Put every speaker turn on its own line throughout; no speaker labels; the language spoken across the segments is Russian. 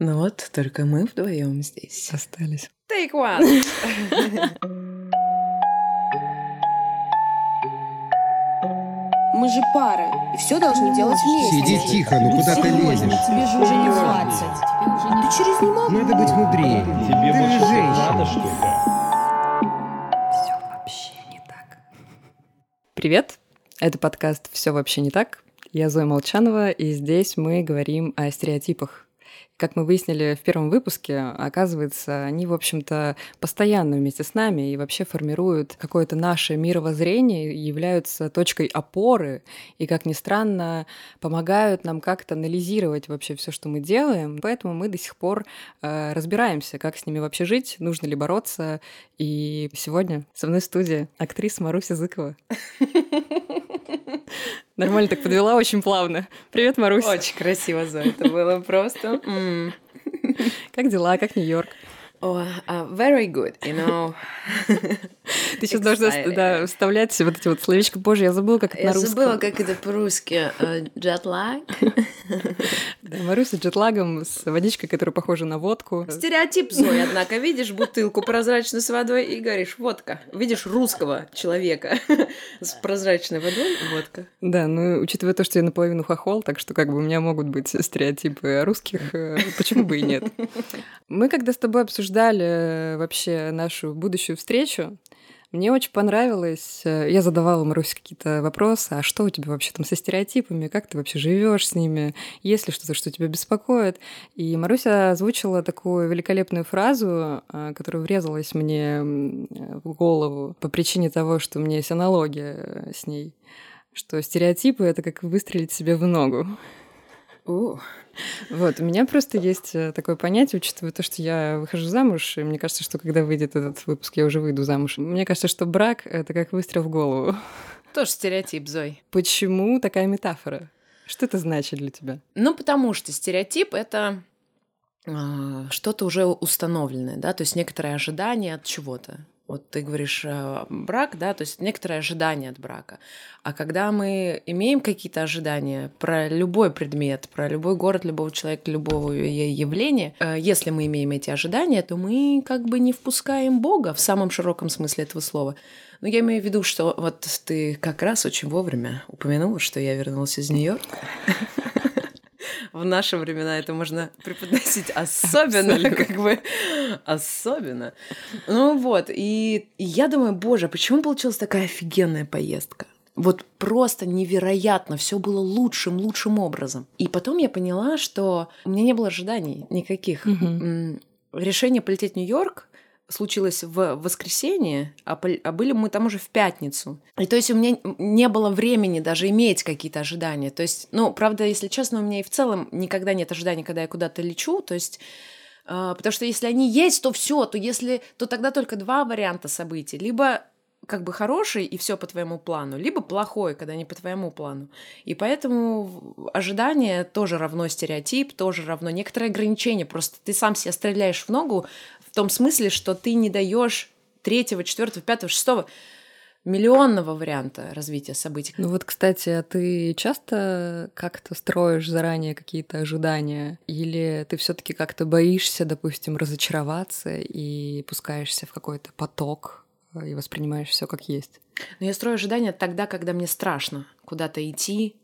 Ну вот, только мы вдвоем здесь.
Остались.
Take one!
Мы же пара, и все должны делать вместе.
Сиди тихо, ну куда ты лезешь?
Тебе же уже не 20. А ты через не мог?
Надо быть мудрее.
Тебе
Ты
больше
же женщина.
надо, что ли?
Все вообще не так. Привет! Это подкаст «Все вообще не так». Я Зоя Молчанова, и здесь мы говорим о стереотипах. Как мы выяснили в первом выпуске, оказывается, они, в общем-то, постоянно вместе с нами и вообще формируют какое-то наше мировоззрение, являются точкой опоры и, как ни странно, помогают нам как-то анализировать вообще все, что мы делаем. Поэтому мы до сих пор э, разбираемся, как с ними вообще жить, нужно ли бороться. И сегодня со мной в студии актриса Маруся Зыкова. Нормально так подвела, очень плавно. Привет, Марусь.
Очень красиво, Зоя. Это было просто...
Как дела, как Нью-Йорк?
А, very good, you know.
Ты сейчас должна да, вставлять вот эти вот словечки. Боже, я забыла, как это
Я
на русском.
забыла, как это по-русски. Э, Джетлаг.
Да, Маруся джетлагом, с водичкой, которая похожа на водку.
Стереотип Зои, однако. Видишь бутылку прозрачную с водой и говоришь «водка». Видишь русского человека с прозрачной водой – водка.
Да, ну, учитывая то, что я наполовину хохол, так что как бы у меня могут быть стереотипы о русских, э, почему бы и нет. Мы когда с тобой обсуждали э, вообще нашу будущую встречу, мне очень понравилось. э, Я задавала Марусе какие-то вопросы. А что у тебя вообще там со стереотипами? Как ты вообще живешь с ними? Есть ли что-то, что тебя беспокоит? И Маруся озвучила такую великолепную фразу, э, которая врезалась мне в голову по причине того, что у меня есть аналогия с ней что стереотипы — это как выстрелить себе в ногу.
У,
Вот, у меня просто есть э, такое понятие, учитывая то, что я выхожу замуж, и мне кажется, что когда выйдет этот выпуск, я уже выйду замуж. Мне кажется, что брак — это как выстрел в голову.
Тоже стереотип, Зой.
Почему такая метафора? Что это значит для тебя?
Ну, потому что стереотип – это а, что-то уже установленное, да, то есть некоторые ожидания от чего-то. Вот ты говоришь а, брак, да, то есть некоторые ожидания от брака. А когда мы имеем какие-то ожидания про любой предмет, про любой город, любого человека, любого явления, э, если мы имеем эти ожидания, то мы как бы не впускаем Бога в самом широком смысле этого слова. Но я имею в виду, что вот ты как раз очень вовремя упомянула, что я вернулась из Нью-Йорка. В наши времена это можно преподносить особенно,
Абсолютно.
как бы, особенно. Ну вот, и, я думаю, боже, почему получилась такая офигенная поездка? Вот просто невероятно, все было лучшим, лучшим образом. И потом я поняла, что у меня не было ожиданий никаких. М, Решение полететь в Нью-Йорк случилось в воскресенье, а, а были мы там уже в пятницу. И то есть у меня не было времени даже иметь какие-то ожидания. То есть, ну, правда, если честно, у меня и в целом никогда нет ожиданий, когда я куда-то лечу. То есть а, потому что если они есть, то все, то если, то тогда только два варианта событий. Либо как бы хороший и все по твоему плану, либо плохой, когда не по твоему плану. И поэтому ожидание тоже равно стереотип, тоже равно некоторые ограничения. Просто ты сам себя стреляешь в ногу том смысле, что ты не даешь третьего, четвертого, пятого, шестого миллионного варианта развития событий.
Ну вот, кстати, а ты часто как-то строишь заранее какие-то ожидания? Или ты все таки как-то боишься, допустим, разочароваться и пускаешься в какой-то поток э, и воспринимаешь все как есть?
Но я строю ожидания тогда, когда мне страшно куда-то идти.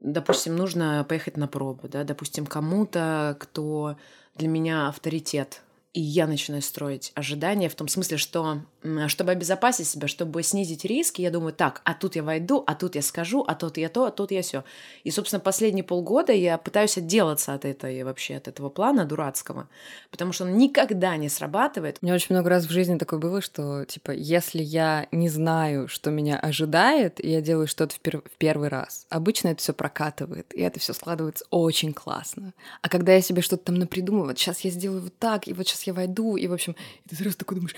Допустим, нужно поехать на пробу, да, допустим, кому-то, кто для меня авторитет. И я начинаю строить ожидания в том смысле, что чтобы обезопасить себя, чтобы снизить риски, я думаю, так, а тут я войду, а тут я скажу, а тут я то, а тут я все. И, собственно, последние полгода я пытаюсь отделаться от этой вообще, от этого плана дурацкого, потому что он никогда не срабатывает.
У меня очень много раз в жизни такое было, что, типа, если я не знаю, что меня ожидает, я делаю что-то в, пер- в первый раз, обычно это все прокатывает, и это все складывается очень классно. А когда я себе что-то там напридумываю, вот сейчас я сделаю вот так, и вот сейчас я войду, и, в общем, и ты сразу такой думаешь,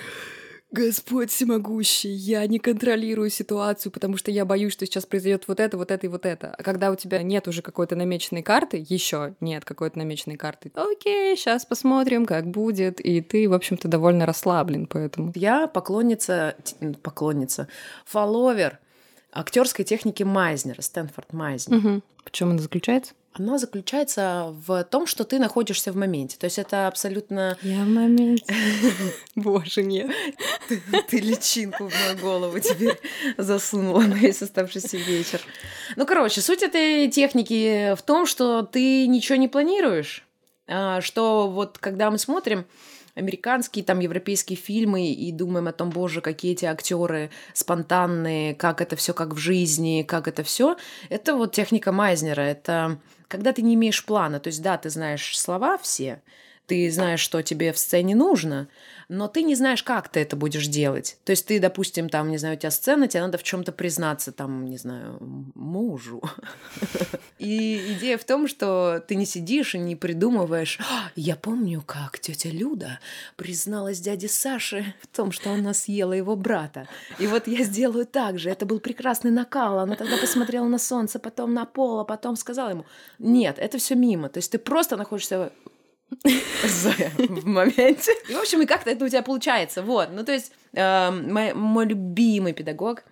Господь всемогущий, я не контролирую ситуацию, потому что я боюсь, что сейчас произойдет вот это, вот это и вот это. А когда у тебя нет уже какой-то намеченной карты, еще нет какой-то намеченной карты, окей, сейчас посмотрим, как будет, и ты, в общем-то, довольно расслаблен, поэтому.
Я поклонница, поклонница, фолловер актерской техники Майзнера, Стэнфорд Майзнер.
Угу. В чем она заключается?
Она заключается в том, что ты находишься в моменте. То есть это абсолютно...
Я в моменте. Боже, нет.
Ты, ты личинку в мою голову теперь засунула на весь оставшийся вечер. Ну, короче, суть этой техники в том, что ты ничего не планируешь. А, что вот когда мы смотрим американские, там, европейские фильмы и думаем о том, боже, какие эти актеры спонтанные, как это все как в жизни, как это все. Это вот техника Майзнера. Это когда ты не имеешь плана. То есть, да, ты знаешь слова все, ты знаешь, что тебе в сцене нужно, но ты не знаешь, как ты это будешь делать. То есть ты, допустим, там, не знаю, у тебя сцена, тебе надо в чем-то признаться, там, не знаю, мужу. И идея в том, что ты не сидишь и не придумываешь, «А, я помню, как тетя Люда призналась дяде Саше в том, что она съела его брата. И вот я сделаю так же. Это был прекрасный накал. Она тогда посмотрела на солнце, потом на пол, а потом сказала ему, нет, это все мимо. То есть ты просто находишься в моменте. И, в общем, и как-то это у тебя получается. Вот. Ну, то есть, э, мой, мой любимый педагог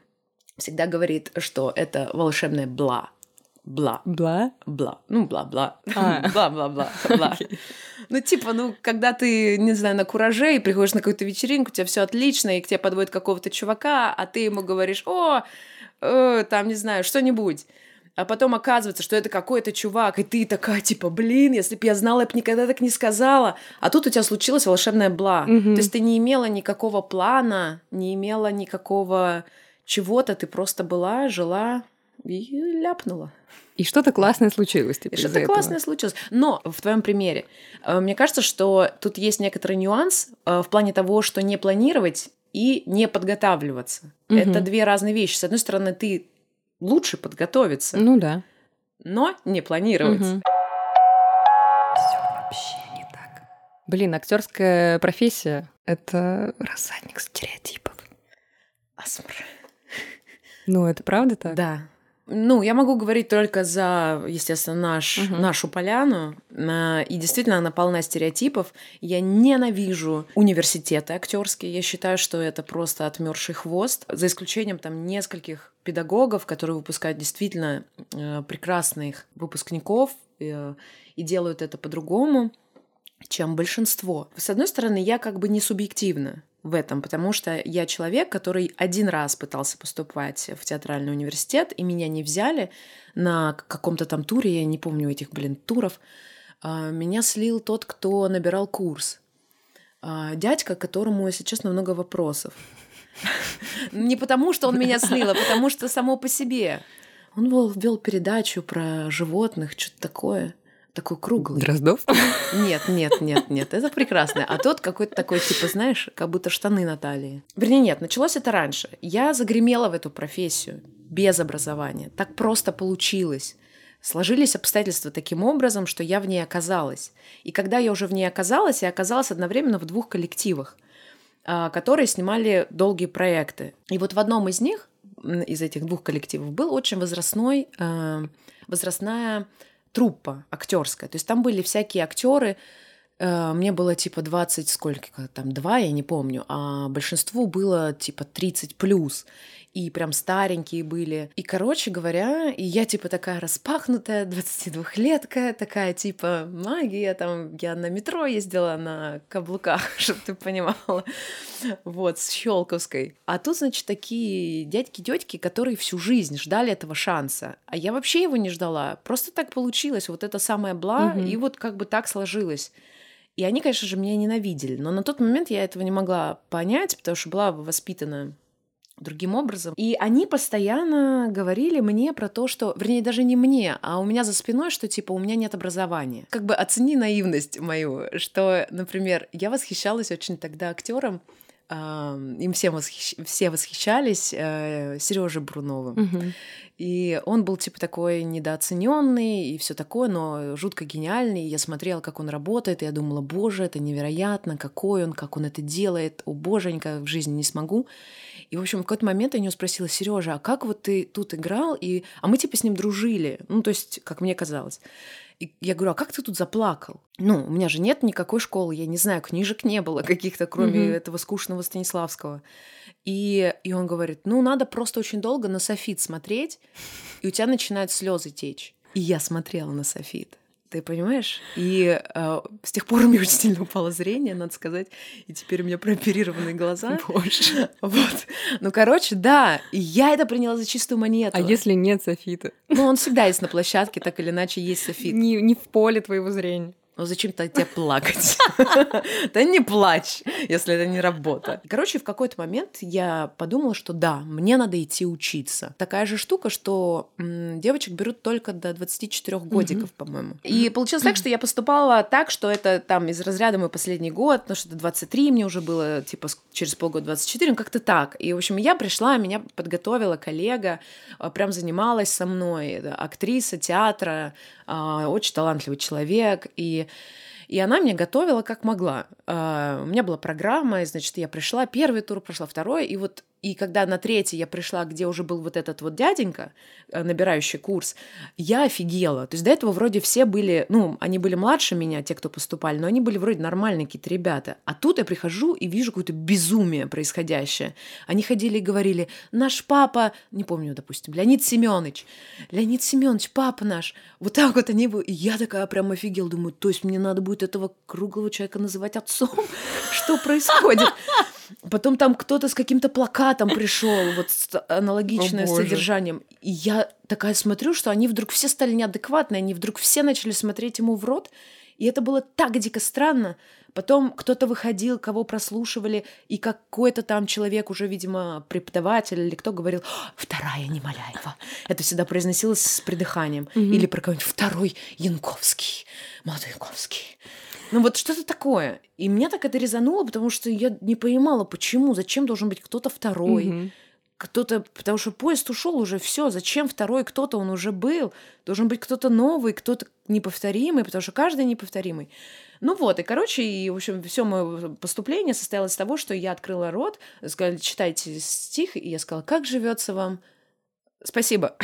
всегда говорит, что это волшебное бла. Бла.
Бла?
Бла. Ну, бла-бла.
А.
Бла-бла-бла. Бла. Ну, типа, ну, когда ты, не знаю, на кураже и приходишь на какую-то вечеринку, у тебя все отлично, и к тебе подводят какого-то чувака, а ты ему говоришь, о, э, там, не знаю, что-нибудь а потом оказывается, что это какой-то чувак, и ты такая, типа, блин, если бы я знала, я бы никогда так не сказала. А тут у тебя случилась волшебная бла.
Мгм.
То есть ты не имела никакого плана, не имела никакого чего-то, ты просто была, жила и ляпнула.
И что-то классное случилось из-за
что-то
этого.
классное случилось. Но в твоем примере, э, мне кажется, что тут есть некоторый нюанс э, в плане того, что не планировать и не подготавливаться.
Мгм.
Это две разные вещи. С одной стороны, ты лучше подготовиться,
Ну да.
но не планировать.
Мгм. Блин, актерская профессия — это рассадник стереотипов.
Асмр.
Ну, это правда так?
Да. Ну, я могу говорить только за, естественно, наш,
Мгм.
нашу поляну. А, И действительно, она полна стереотипов. Я ненавижу университеты актерские. Я считаю, что это просто отмерший хвост. За исключением там нескольких педагогов, которые выпускают действительно э, прекрасных выпускников э, и делают это по-другому чем большинство. С одной стороны, я как бы не субъективна в этом, потому что я человек, который один раз пытался поступать в театральный университет, и меня не взяли на каком-то там туре, я не помню этих, блин, туров. А, Меня слил тот, кто набирал курс. А, Дядька, которому, если честно, много вопросов. Не потому, что он меня слил, а потому что само по себе. Он вел, передачу про животных, что-то такое. Такой круглый.
Дроздов?
Нет, нет, нет, нет, это прекрасно. А тот какой-то такой, типа, знаешь, как будто штаны на талии. Вернее, нет, началось это раньше. Я загремела в эту профессию без образования. Так просто получилось. Сложились обстоятельства таким образом, что я в ней оказалась. И когда я уже в ней оказалась, я оказалась одновременно в двух коллективах, а, которые снимали долгие проекты. И вот в одном из них, из этих двух коллективов, был очень возрастной, э, возрастная труппа актерская. То есть там были всякие актеры. э, Мне было типа 20, сколько там, два, я не помню, а большинству было типа 30 плюс. И прям старенькие были. И, короче говоря, и я типа такая распахнутая, 22-летка, такая типа магия, там я на метро ездила на каблуках, чтобы ты понимала. Вот, с Щелковской. А тут, значит, такие дядьки-тетки, которые всю жизнь ждали этого шанса. А я вообще его не ждала. Просто так получилось. Вот это самое бла,
Мгм.
и вот как бы так сложилось. И они, конечно же, меня ненавидели. Но на тот момент я этого не могла понять, потому что была воспитана другим образом. И они постоянно говорили мне про то, что, вернее, даже не мне, а у меня за спиной, что типа у меня нет образования. Как бы оцени наивность мою, что, например, я восхищалась очень тогда актером, им всем восхищ- все восхищались Сережей Бруновым.
Мгм.
И он был типа такой недооцененный и все такое, но жутко гениальный. И я смотрела, как он работает, и я думала, боже, это невероятно, какой он, как он это делает, о боженька, в жизни не смогу. И, в общем, в какой-то момент я у него спросила, Сережа, а как вот ты тут играл? И... А мы типа с ним дружили, ну, то есть, как мне казалось. И я говорю, а как ты тут заплакал? Ну, у меня же нет никакой школы, я не знаю, книжек не было каких-то, кроме mm-hmm. этого скучного Станиславского. И, и он говорит, ну, надо просто очень долго на софит смотреть, и у тебя начинают слезы течь. И я смотрела на софит. Ты понимаешь? И э, с тех пор у меня очень сильно упало зрение, надо сказать. И теперь у меня прооперированные глаза.
Боже.
Вот. Ну, короче, да. И я это приняла за чистую монету.
А если нет софита?
Ну, он всегда есть на площадке, так или иначе есть софит.
Не, не в поле твоего зрения.
Ну зачем-то тебе плакать? Да не плачь, если это не работа. Короче, в какой-то момент я подумала, что да, мне надо идти учиться. Такая же штука, что девочек берут только до 24 годиков, по-моему. И получилось так, что я поступала так, что это там из разряда мой последний год, ну что-то 23 мне уже было, типа через полгода 24, ну как-то так. И, в общем, я пришла, меня подготовила коллега, а, прям занималась со мной, актриса театра, очень талантливый человек, и и она меня готовила как могла. А, у меня была программа, и, значит, я пришла, первый тур прошла, второй, и вот и когда на третий я пришла, где уже был вот этот вот дяденька, э, набирающий курс, я офигела. То есть до этого вроде все были, ну, они были младше меня, те, кто поступали, но они были вроде нормальные какие-то ребята. А тут я прихожу и вижу какое-то безумие происходящее. Они ходили и говорили, наш папа, не помню, допустим, Леонид Семенович, Леонид Семенович, папа наш. Вот так вот они были. И я такая прям офигела, думаю, то есть мне надо будет этого круглого человека называть отцом? Что происходит? Потом там кто-то с каким-то плакатом пришел, вот с аналогичное О, содержанием. И я такая смотрю, что они вдруг все стали неадекватные, они вдруг все начали смотреть ему в рот. И это было так дико странно. Потом кто-то выходил, кого прослушивали, и какой-то там человек, уже, видимо, преподаватель или кто говорил, вторая Немоляева. Это всегда произносилось с придыханием. Mm-hmm. Или про кого-нибудь второй Янковский, молодой Янковский. Ну вот что-то такое. И меня так это резануло, потому что я не понимала, почему, зачем должен быть кто-то второй. Угу. Кто-то, потому что поезд ушел уже, все, зачем второй кто-то, он уже был. Должен быть кто-то новый, кто-то неповторимый, потому что каждый неповторимый. Ну вот, и, короче, и, в общем, все мое поступление состоялось из того, что я открыла рот, сказали, читайте стих, и я сказала, как живется вам? Спасибо.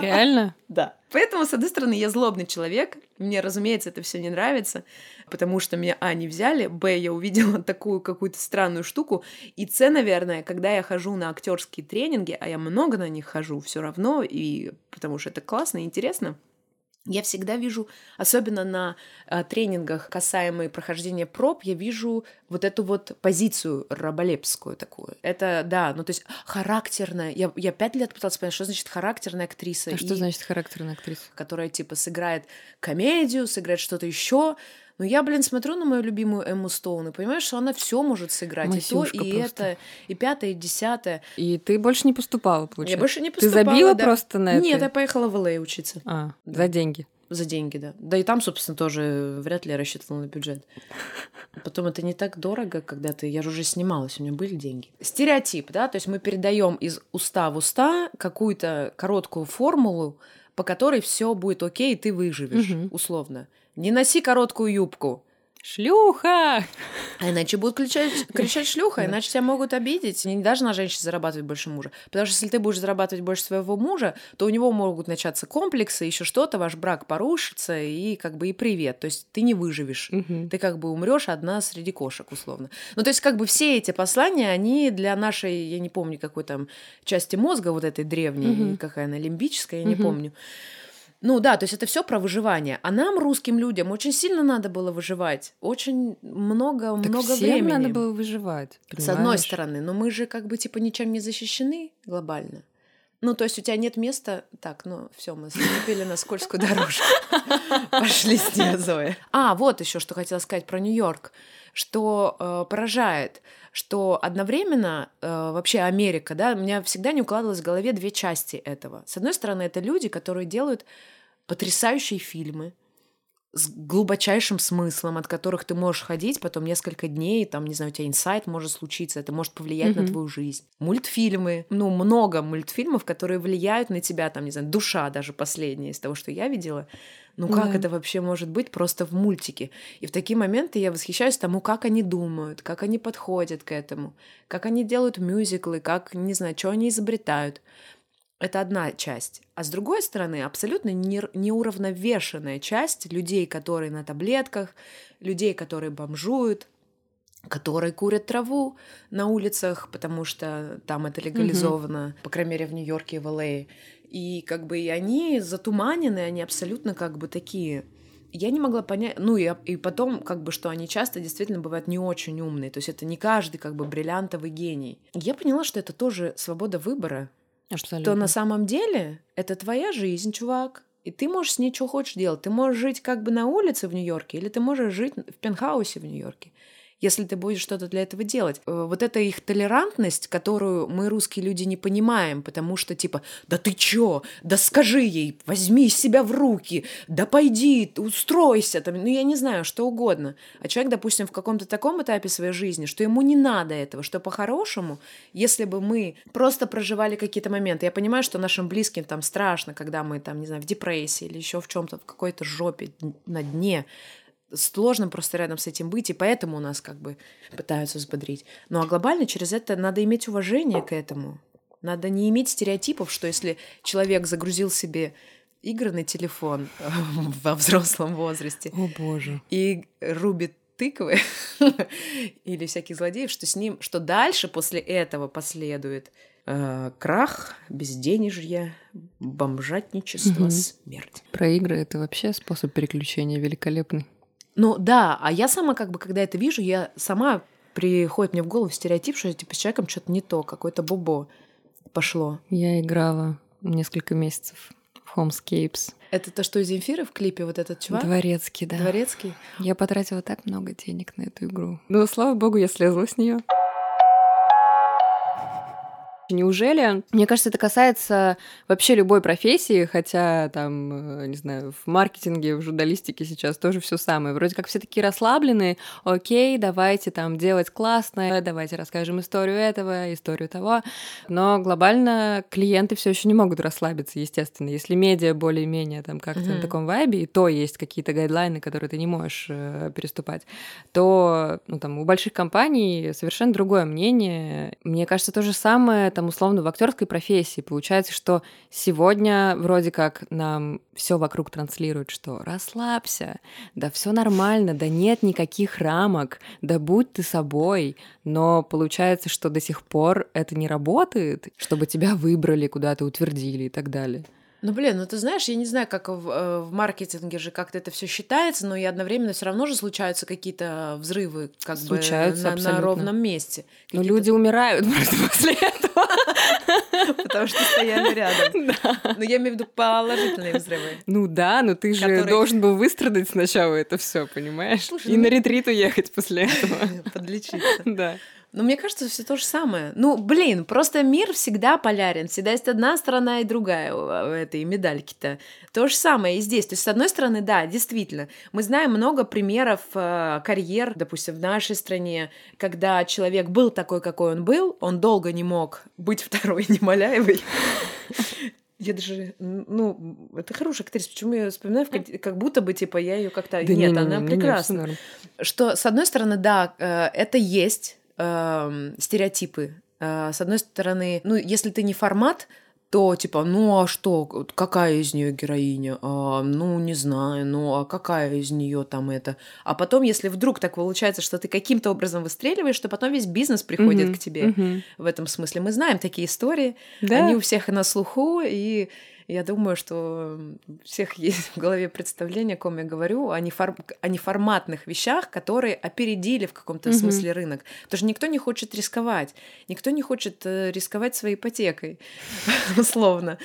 Реально?
Да. Поэтому, с одной стороны, я злобный человек. Мне, разумеется, это все не нравится, потому что меня, а, не взяли, б, я увидела такую какую-то странную штуку, и с, наверное, когда я хожу на актерские тренинги, а я много на них хожу все равно, и потому что это классно и интересно, я всегда вижу, особенно на э, тренингах, касаемые прохождения проб, я вижу вот эту вот позицию раболепскую такую. Это, да, ну то есть характерная. Я, я пять лет пыталась понять, что значит характерная актриса.
А и, что значит характерная актриса?
Которая типа сыграет комедию, сыграет что-то еще. Но я, блин, смотрю на мою любимую Эмму Стоун и понимаю, что она все может сыграть. Масюшка и то, и просто. это, и пятое, и десятое.
И ты больше не поступала, получается?
Я больше не поступала,
Ты забила
да.
просто на это?
Нет, я поехала в Л.А. учиться.
А, да. за деньги?
За деньги, да. Да и там, собственно, тоже вряд ли я рассчитывала на бюджет. Потом это не так дорого, когда ты... Я же уже снималась, у меня были деньги. Стереотип, да, то есть мы передаем из уста в уста какую-то короткую формулу, по которой все будет окей, и ты выживешь, угу. условно. Не носи короткую юбку.
Шлюха!
А иначе будут кричать, кричать шлюха, иначе тебя могут обидеть. Не должна женщина зарабатывать больше мужа. Потому что если ты будешь зарабатывать больше своего мужа, то у него могут начаться комплексы, еще что-то, ваш брак порушится, и как бы и привет. То есть ты не выживешь. Угу. Ты как бы умрешь одна среди кошек, условно. Ну, то есть, как бы все эти послания, они для нашей, я не помню, какой там части мозга, вот этой древней, угу. какая она, лимбическая, я угу. не помню ну да, то есть это все про выживание. А нам, русским людям, очень сильно надо было выживать. Очень много, так много
всем
времени.
надо было выживать. Понимаешь?
С одной стороны, но мы же как бы типа ничем не защищены глобально. Ну, то есть у тебя нет места. Так, ну все, мы наступили на скользкую дорожку. Пошли с нее, Зоя. А, вот еще что хотела сказать про Нью-Йорк, что э, поражает, что одновременно э, вообще Америка, да, у меня всегда не укладывалось в голове две части этого. С одной стороны, это люди, которые делают потрясающие фильмы, с глубочайшим смыслом, от которых ты можешь ходить потом несколько дней, там, не знаю, у тебя инсайт может случиться, это может повлиять mm-hmm. на твою жизнь. Мультфильмы, ну, много мультфильмов, которые влияют на тебя, там, не знаю, душа даже последняя из того, что я видела. Ну как да. это вообще может быть просто в мультике? И в такие моменты я восхищаюсь тому, как они думают, как они подходят к этому, как они делают мюзиклы, как, не знаю, что они изобретают. Это одна часть. А с другой стороны, абсолютно неуравновешенная часть людей, которые на таблетках, людей, которые бомжуют, которые курят траву на улицах, потому что там это легализовано, mm-hmm. по крайней мере, в Нью-Йорке и в Л.А. И как бы и они затуманены, они абсолютно как бы такие. Я не могла понять, ну и, и потом, как бы, что они часто действительно бывают не очень умные, то есть это не каждый как бы бриллиантовый гений. Я поняла, что это тоже свобода выбора, Абсолютно. что на самом деле это твоя жизнь, чувак, и ты можешь с ней что хочешь делать. Ты можешь жить как бы на улице в Нью-Йорке, или ты можешь жить в пентхаусе в Нью-Йорке если ты будешь что-то для этого делать. Э, вот эта их толерантность, которую мы, русские люди, не понимаем, потому что типа, да ты чё, да скажи ей, возьми себя в руки, да пойди, устройся, там, ну я не знаю, что угодно. А человек, допустим, в каком-то таком этапе своей жизни, что ему не надо этого, что по-хорошему, если бы мы просто проживали какие-то моменты, я понимаю, что нашим близким там страшно, когда мы там, не знаю, в депрессии или еще в чем-то, в какой-то жопе на дне, сложно просто рядом с этим быть, и поэтому у нас как бы пытаются взбодрить. Ну а глобально через это надо иметь уважение к этому. Надо не иметь стереотипов, что если человек загрузил себе игры на телефон во взрослом возрасте
О, боже.
и рубит тыквы или всяких злодеев, что с ним, что дальше после этого последует э, крах, безденежье, бомжатничество, угу. смерть.
Про игры это вообще способ переключения великолепный.
Ну да, а я сама как бы, когда это вижу, я сама приходит мне в голову стереотип, что типа с человеком что-то не то, какое-то бобо пошло.
Я играла несколько месяцев в Homescapes.
Это то, что из Земфиры в клипе вот этот чувак?
Дворецкий, да.
Дворецкий?
Я потратила так много денег на эту игру. Ну, слава богу, я слезла с нее. Неужели? Мне кажется, это касается вообще любой профессии, хотя там, э, не знаю, в маркетинге, в журналистике сейчас тоже все самое. Вроде как все такие расслабленные, окей, давайте там делать классно, давайте расскажем историю этого, историю того. Но глобально клиенты все еще не могут расслабиться, естественно. Если медиа более-менее там как-то mm-hmm. на таком вайбе, и то есть какие-то гайдлайны, которые ты не можешь э, переступать, то ну, там, у больших компаний совершенно другое мнение. Мне кажется, то же самое там условно в актерской профессии. Получается, что сегодня вроде как нам все вокруг транслирует, что расслабься, да все нормально, да нет никаких рамок, да будь ты собой. Но получается, что до сих пор это не работает, чтобы тебя выбрали, куда-то утвердили и так далее.
Ну, блин, ну ты знаешь, я не знаю, как в, э, в маркетинге же как-то это все считается, но и одновременно все равно же случаются какие-то взрывы как случаются, бы на, на ровном месте.
Но люди умирают просто после этого.
Потому что стояли рядом. Да. Но я имею в виду положительные взрывы.
Ну да, но ты же должен был выстрадать сначала это все, понимаешь? и ну на ретрит уехать после этого.
Подлечиться.
Да.
Но мне кажется, все то же самое. Ну, блин, просто мир всегда полярен. Всегда есть одна сторона и другая у этой медальки-то. То же самое и здесь. То есть, с одной стороны, да, действительно, мы знаем много примеров э, карьер, допустим, в нашей стране, когда человек был такой, какой он был, он долго не мог быть второй Немоляевой. Я даже, ну, это хорошая актриса. Почему я вспоминаю, как будто бы, типа, я ее как-то... Да нет, не, она не, прекрасна. Что, с одной стороны, да, э, это есть, э, стереотипы. Э, с одной стороны, ну, если ты не формат, то типа, ну а что, какая из нее героиня? А, ну, не знаю, ну а какая из нее там это? А потом, если вдруг так получается, что ты каким-то образом выстреливаешь, то потом весь бизнес приходит mm-hmm. к тебе mm-hmm. в этом смысле. Мы знаем такие истории, да? они у всех на слуху, и я думаю, что у всех есть в голове представление, о ком я говорю, о, нефор... о неформатных вещах, которые опередили в каком-то mm-hmm. смысле рынок. Потому что никто не хочет рисковать. Никто не хочет э, рисковать своей ипотекой, условно.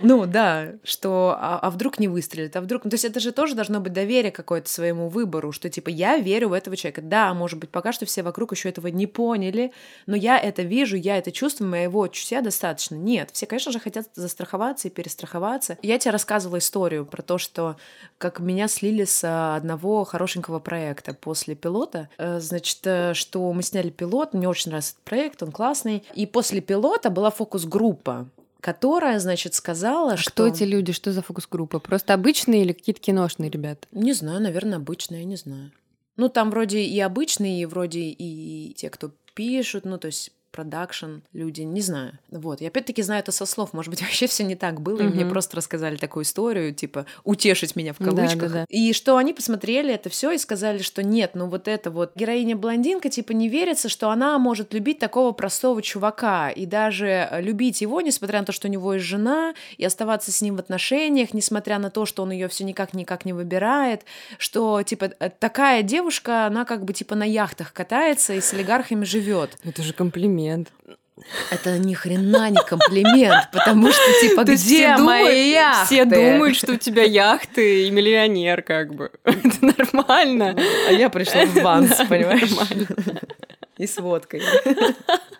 Ну да, что а, а вдруг не выстрелит, а вдруг... Ну, то есть это же тоже должно быть доверие какое-то своему выбору, что типа я верю в этого человека. Да, может быть, пока что все вокруг еще этого не поняли, но я это вижу, я это чувствую, моего чутья достаточно. Нет, все, конечно же, хотят застраховаться и перестраховаться страховаться. Я тебе рассказывала историю про то, что как меня слили с а, одного хорошенького проекта после пилота. Э, значит, э, что мы сняли пилот, мне очень нравится этот проект, он классный. И после пилота была фокус-группа которая, значит, сказала,
а
что...
Кто эти люди? Что за фокус-группа? Просто обычные или какие-то киношные ребята?
Не знаю, наверное, обычные, я не знаю. Ну, там вроде и обычные, и вроде и те, кто пишут, ну, то есть продакшн люди, не знаю. Вот, и опять-таки знаю это со слов, может быть, вообще все не так было, и мне просто рассказали такую историю, типа, утешить меня в кавычках.
Да, да, да.
И что они посмотрели это все и сказали, что нет, ну вот это вот героиня-блондинка, типа, не верится, что она может любить такого простого чувака, и даже любить его, несмотря на то, что у него есть жена, и оставаться с ним в отношениях, несмотря на то, что он ее все никак-никак не выбирает, что, типа, такая девушка, она как бы, типа, на яхтах катается и с олигархами живет.
Это же комплимент.
Это ни хрена не комплимент, потому что типа
То
где
все
мои
думают-
яхты?
Все думают, что у тебя яхты и миллионер, как бы. Это нормально.
А я пришла в Ванс, понимаешь? И с водкой.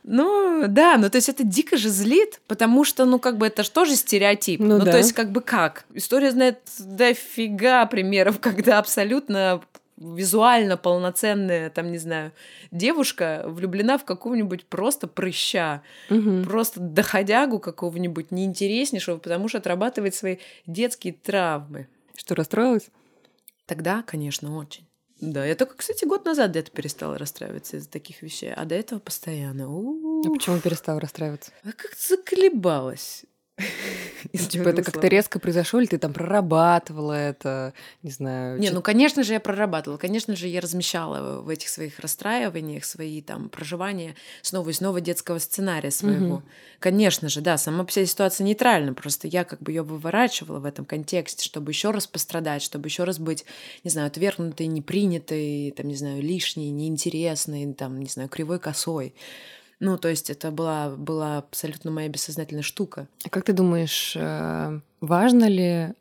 Ну, да, ну то есть это дико же злит, потому что, ну, как бы это же тоже стереотип.
Ну
Ну,
да.
то есть как бы как? История знает дофига примеров, когда абсолютно визуально полноценная, там, не знаю, девушка влюблена в какого-нибудь просто прыща,
Мгм.
просто доходягу какого-нибудь неинтереснейшего, потому что отрабатывает свои детские травмы.
Что, расстроилась?
Тогда, конечно, очень. Да, я только, кстати, год назад где-то перестала расстраиваться из-за таких вещей, а до этого постоянно. У-у-у.
А почему перестала расстраиваться?
А как заколебалась.
Типа это как-то резко произошло, или ты там прорабатывала это, не знаю.
Не, ну, конечно же, я прорабатывала. Конечно же, я размещала в этих своих расстраиваниях свои там проживания снова и снова детского сценария своего. Конечно же, да, сама себе ситуация нейтральна, просто я как бы ее выворачивала в этом контексте, чтобы еще раз пострадать, чтобы еще раз быть, не знаю, отвергнутой, непринятой, там, не знаю, лишней, неинтересной, там, не знаю, кривой косой. Ну, то есть это была, была абсолютно моя бессознательная штука.
А Как ты думаешь, э, важно ли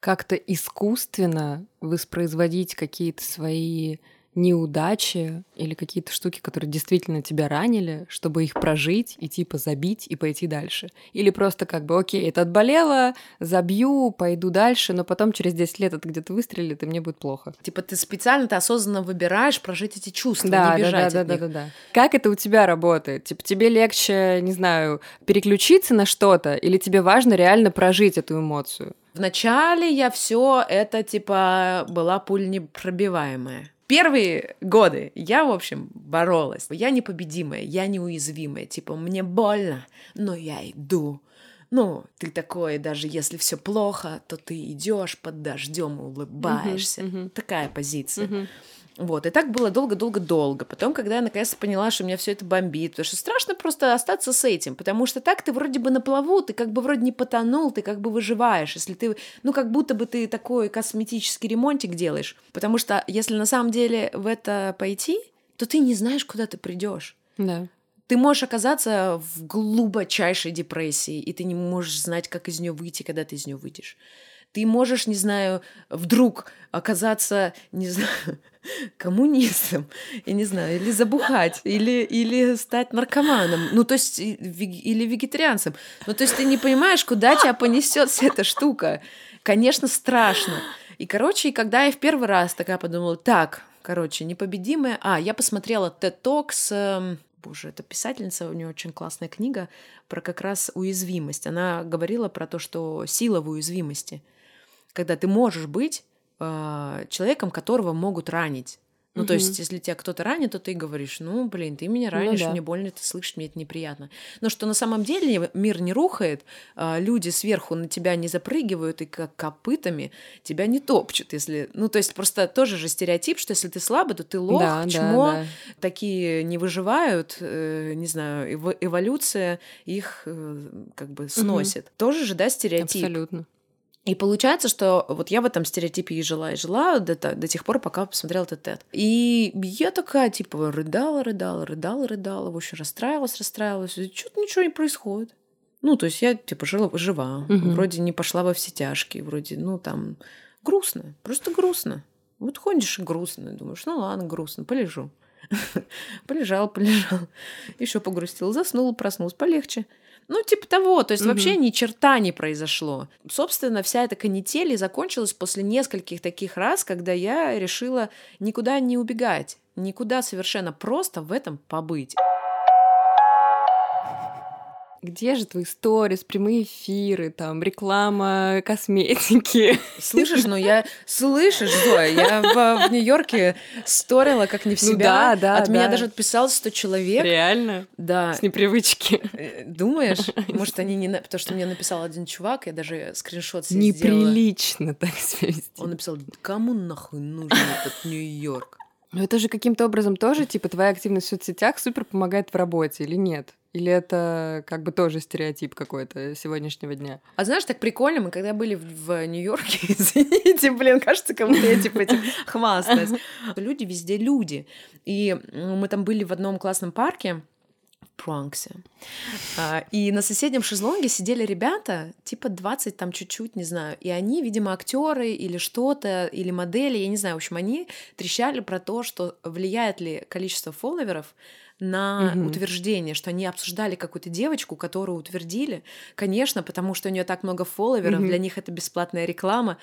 как-то искусственно воспроизводить какие-то свои неудачи или какие-то штуки, которые действительно тебя ранили, чтобы их прожить и типа забить и пойти дальше? Или просто как бы, окей, это отболело, забью, пойду дальше, но потом через 10 лет это где-то выстрелит, и мне будет плохо.
Типа ты специально, ты осознанно выбираешь прожить эти чувства,
Да,
не
да,
бежать
да,
от
да,
них.
да, да, да. Как это у тебя работает? Типа тебе легче, не знаю, переключиться на что-то, или тебе важно реально прожить эту эмоцию?
Вначале я все это типа была пуль непробиваемая. Первые годы я, в общем, боролась. Я непобедимая, я неуязвимая. Типа, мне больно, но я иду. Ну, ты такой, даже если все плохо, то ты идешь под дождем, улыбаешься.
мгм.
Такая позиция. Вот, и так было долго-долго-долго. Потом, когда я наконец-то поняла, что меня все это бомбит, потому что страшно просто остаться с этим, потому что так ты вроде бы на плаву, ты как бы вроде не потонул, ты как бы выживаешь, если ты, ну, как будто бы ты такой косметический ремонтик делаешь. Потому что если на самом деле в это пойти, то ты не знаешь, куда ты придешь.
Да.
Ты можешь оказаться в глубочайшей депрессии, и ты не можешь знать, как из нее выйти, когда ты из нее выйдешь. Ты можешь, не знаю, вдруг оказаться, не знаю, коммунистом, я не знаю, или забухать, или, или стать наркоманом, ну, то есть, или вегетарианцем. Ну, то есть, ты не понимаешь, куда тебя понесет вся эта штука. Конечно, страшно. И, короче, когда я в первый раз такая подумала, так, короче, непобедимая... А, я посмотрела TED Talk с... эм, Боже, это писательница, у нее очень классная книга про как раз уязвимость. Она говорила про то, что сила в уязвимости. Когда ты можешь быть э, человеком, которого могут ранить. Ну, то
Мгм.
есть, если тебя кто-то ранит, то ты говоришь, ну, блин, ты меня
Ну
ранишь,
да.
мне больно это слышать, мне это неприятно. Но что на самом деле мир не рухает, а, люди сверху на тебя не запрыгивают и как копытами тебя не топчут, если... Ну, то есть, просто тоже же стереотип, что если ты слабый, то ты лох,
да, да,
чмо,
да.
такие не выживают, э, не знаю, эво- эволюция их э, как бы сносит. Тоже же, да, стереотип.
Абсолютно.
И получается, что вот я в этом стереотипе и жила, и жила до, до тех пор, пока посмотрела этот тет. И я такая, типа, рыдала, рыдала, рыдала, рыдала, в общем, расстраивалась, расстраивалась, что-то ничего не происходит. Ну, то есть я, типа, жила, жива,
Мгм.
вроде не пошла во все тяжкие, вроде, ну, там, грустно, просто грустно. Вот ходишь и грустно, думаешь, ну ладно, грустно, полежу. Полежал, полежал, еще погрустил, заснул, проснулся, полегче. Ну, типа того, то есть
Мгм.
вообще ни черта не произошло. Собственно, вся эта канитель и закончилась после нескольких таких раз, когда я решила никуда не убегать, никуда совершенно просто в этом побыть.
Где же твои сторис, прямые эфиры, там, реклама косметики?
Слышишь, ну я... Слышишь, Зоя, я в, в Нью-Йорке сторила как не в
Ну
себя.
да, да,
От меня
да.
даже отписалось 100 человек.
Реально?
Да.
С непривычки.
Э, Думаешь? Может, они не... Потому что мне написал один чувак, я даже скриншот себе сделала.
Неприлично так себя вести.
Он написал, кому нахуй нужен этот Нью-Йорк?
Но это же каким-то образом тоже, типа, твоя активность в соцсетях супер помогает в работе или нет? Или это как бы тоже стереотип какой-то сегодняшнего дня?
А знаешь, так прикольно, мы когда были в, в Нью-Йорке, извините, блин, кажется, кому-то я типа этим хвастаюсь. Люди везде люди. И мы там были в одном классном парке, в Бронксе. А, И на соседнем шезлонге сидели ребята, типа 20 там чуть-чуть, не знаю. И они, видимо, актеры или что-то, или модели, я не знаю. В общем, они трещали про то, что влияет ли количество фолловеров на
Мгм.
утверждение, что они обсуждали какую-то девочку, которую утвердили. Конечно, потому что у нее так много фолловеров,
Мгм.
для них это бесплатная реклама.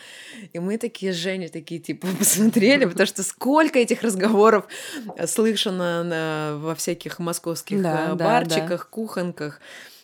И мы такие, с Женей, такие, типа, посмотрели, потому что сколько этих разговоров слышано на- во всяких московских
Да,
э,
да,
барчиках, кухонках.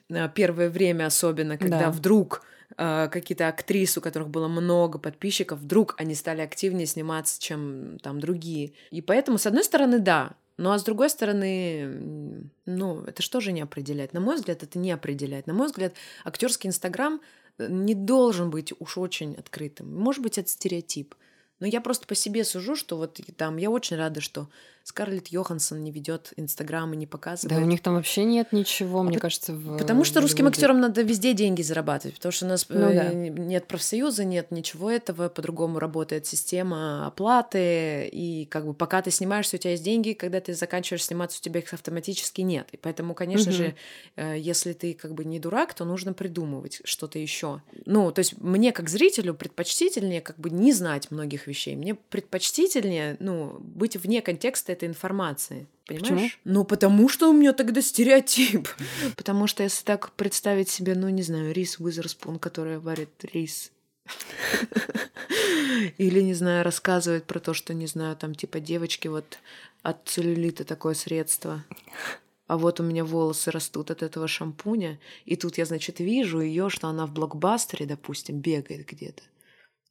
э, Первое время особенно, когда
Да.
вдруг э, какие-то актрисы, у которых было много подписчиков, вдруг они стали активнее сниматься, чем там другие. И поэтому, с одной стороны, да, ну а с другой стороны, ну, это что же не определяет? На мой взгляд, это не определяет. На мой взгляд, актерский инстаграм э, не должен быть уж очень открытым. Может быть, это стереотип. Но я просто по себе сужу, что вот там я очень рада, что Скарлетт Йоханссон не ведет Инстаграм и не
Да,
показывает.
у них там вообще нет ничего, мне
пот-
кажется, в
Потому что русским актерам надо везде деньги зарабатывать, потому что у нас
Ну
э,
да.
нет профсоюза, нет ничего этого, по-другому работает система оплаты, и как бы пока ты снимаешься, у тебя есть деньги, когда ты заканчиваешь сниматься, у тебя их автоматически нет. И поэтому, конечно
Мгм.
же, э, если ты как бы не дурак, то нужно придумывать что-то еще. Ну, то есть мне как зрителю предпочтительнее как бы не знать многих вещей. Мне предпочтительнее, ну, быть вне контекста этой информации. Понимаешь?
Почему?
Ну, потому что у меня тогда стереотип. Потому что если так представить себе, ну, не знаю, рис Уизерспун, которая варит рис. Или, не знаю, рассказывает про то, что, не знаю, там, типа, девочки вот от целлюлита такое средство. А вот у меня волосы растут от этого шампуня, и тут я, значит, вижу ее, что она в блокбастере, допустим, бегает где-то.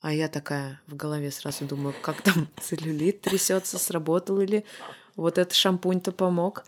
А я такая в голове сразу думаю, как там целлюлит трясется, сработал или вот этот шампунь-то помог.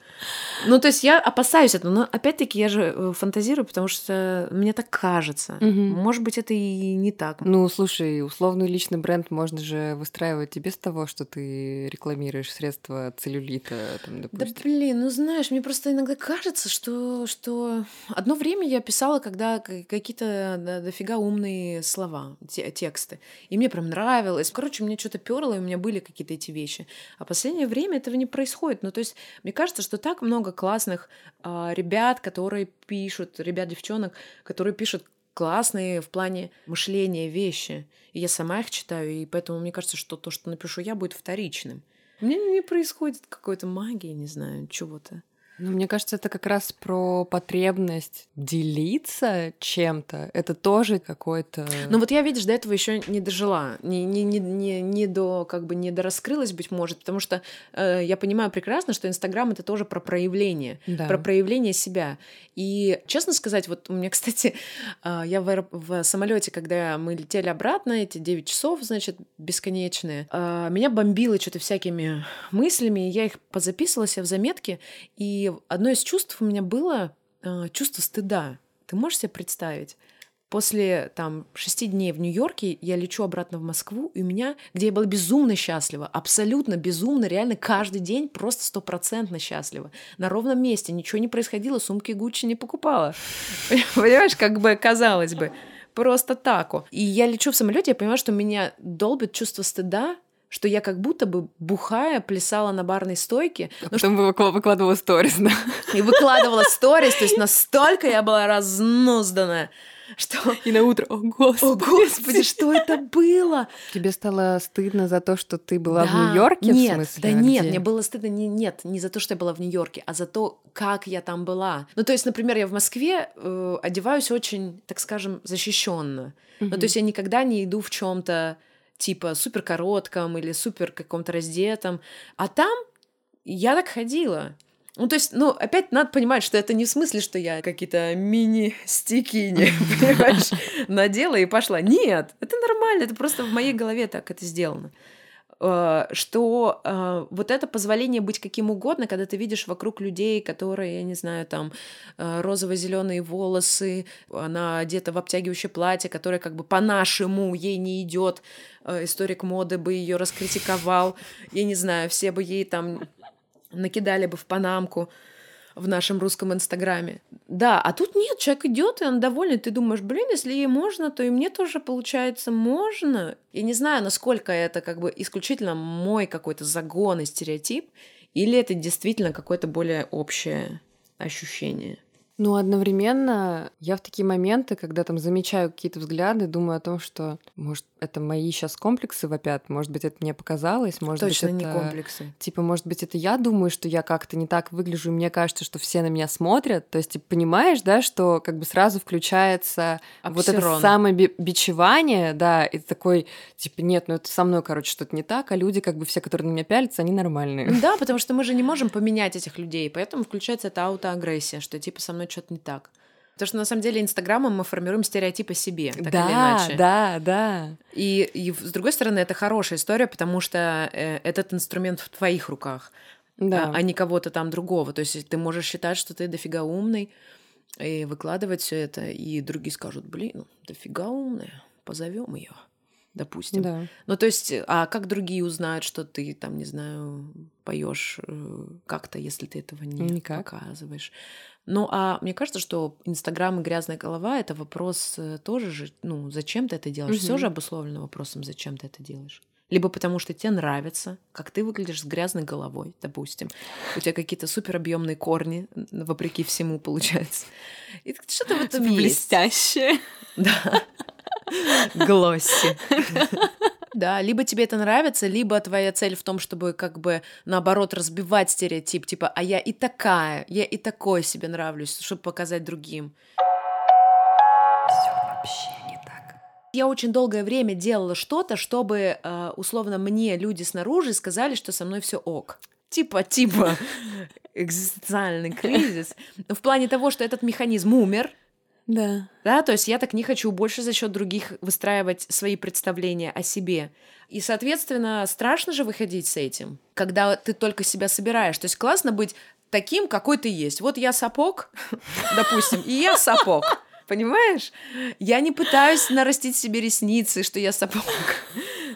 Ну, то есть я опасаюсь этого, но опять-таки я же э, фантазирую, потому что мне так кажется.
Мгм.
Может быть, это и не так.
Ну, слушай, условный личный бренд можно же выстраивать и без того, что ты рекламируешь средства целлюлита, там,
Да
допустим.
блин, ну знаешь, мне просто иногда кажется, что, что одно время я писала, когда какие-то да, дофига умные слова, те- тексты. И мне прям нравилось. Короче, мне что-то перло, и у меня были какие-то эти вещи. А последнее время этого не происходит. Ну, то есть, мне кажется, что так много классных а, ребят, которые пишут, ребят, девчонок, которые пишут классные в плане мышления вещи. И я сама их читаю, и поэтому мне кажется, что то, что напишу я, будет вторичным. У меня не происходит какой-то магии, не знаю, чего-то.
Ну, мне кажется, это как раз про потребность делиться чем-то. Это тоже какой-то...
Ну вот я, видишь, до этого еще не дожила, не, не, не, не, не до, как бы не дораскрылась, быть может, потому что э, я понимаю прекрасно, что Инстаграм это тоже про проявление,
Да.
про проявление себя. И честно сказать, вот у меня, кстати, э, я в, аэроп- в самолете, когда мы летели обратно, эти 9 часов, значит, бесконечные, э, меня бомбило что-то всякими мыслями, и я их позаписывала себе в заметки, и одно из чувств у меня было э, чувство стыда. Ты можешь себе представить? После там шести дней в Нью-Йорке я лечу обратно в Москву, и у меня, где я была безумно счастлива, абсолютно безумно, реально каждый день просто стопроцентно счастлива. На ровном месте ничего не происходило, сумки Гуччи не покупала. Понимаешь, как бы казалось бы, просто тако. И я лечу в самолете, я понимаю, что меня долбит чувство стыда, что я как будто бы бухая плясала на барной стойке,
А потом выкла- выкладывала сторис, да.
и выкладывала сторис, то есть настолько я была разнузданная. что...
И на утро, о господи,
О, господи, что это было?
Тебе стало стыдно за то, что ты была в
Да,
Нью-Йорке,
нет,
в смысле?
Да
а
нет,
где?
мне было стыдно не, нет, не за то, что я была в Нью-Йорке, а за то, как я там была. Ну, то есть, например, я в Москве э, одеваюсь очень, так скажем, защищенно. Ну, то есть я никогда не иду в чем-то типа супер коротком или супер каком-то раздетом. А там я так ходила. Ну, то есть, ну, опять надо понимать, что это не в смысле, что я какие-то мини-стикини, понимаешь, надела и пошла. Нет, это нормально, это просто в моей голове так это сделано. Э, Что э, вот это позволение быть каким угодно, когда ты видишь вокруг людей, которые, я не знаю, там э, розово-зеленые волосы, она одета в обтягивающее платье, которое как бы по-нашему ей не идет. Историк моды бы ее раскритиковал. Я не знаю, все бы ей там накидали бы в панамку в нашем русском инстаграме. Да, а тут нет, человек идет, и он доволен, ты думаешь, блин, если ей можно, то и мне тоже, получается, можно. Я не знаю, насколько это как бы исключительно мой какой-то загон и стереотип, или это действительно какое-то более общее ощущение.
Ну, одновременно я в такие моменты, когда там замечаю какие-то взгляды, думаю о том, что, может, это мои сейчас комплексы вопят, может быть, это мне показалось, может
Точно
быть,
не
это...
комплексы.
Типа, может быть, это я думаю, что я как-то не так выгляжу, и мне кажется, что все на меня смотрят. То есть, ты понимаешь, да, что как бы сразу включается вот это
Апсирон.
самобичевание, да, и такой, типа, нет, ну это со мной, короче, что-то не так, а люди, как бы все, которые на меня пялятся, они нормальные.
Да, потому что мы же не можем поменять этих людей, поэтому включается эта аутоагрессия, что типа со мной что-то не так. Потому что на самом деле Инстаграмом мы формируем стереотип о себе, так или
да,
иначе.
да, да.
И, и с другой стороны, это хорошая история, потому что э, этот инструмент в твоих руках,
Да.
а, а не кого-то там другого. То есть ты можешь считать, что ты дофига умный, и выкладывать все это, и другие скажут, блин, дофига умная, позовем ее, допустим.
да.
Ну, то есть, а как другие узнают, что ты там, не знаю, поешь как-то, если ты этого не
Никак.
показываешь? Ну, а мне кажется, что Инстаграм и грязная голова это вопрос э, тоже же, ну, зачем ты это делаешь? Все
Мгм.
же обусловлено вопросом, зачем ты это делаешь. Либо потому, что тебе нравится, как ты выглядишь с грязной головой, допустим. У тебя какие-то супер объемные корни, вопреки всему, получается. И что-то в этом есть.
Блестящее.
Да. Глосси. Да, либо тебе это нравится, либо твоя цель в том, чтобы как бы наоборот разбивать стереотип, типа, а я и такая, я и такой себе нравлюсь, чтобы показать другим. Я очень долгое время делала что-то, чтобы э, условно мне люди снаружи сказали, что со мной все ок. Типа, типа, экзистенциальный кризис. В плане того, что этот механизм умер,
Да.
да, то есть я так не хочу больше за счет других выстраивать свои представления о себе. И, соответственно, страшно же выходить с этим, когда ты только себя собираешь. То есть классно быть таким, какой ты есть. Вот я сапог, допустим, и я сапог. Понимаешь? Я не пытаюсь нарастить себе ресницы, что я сапог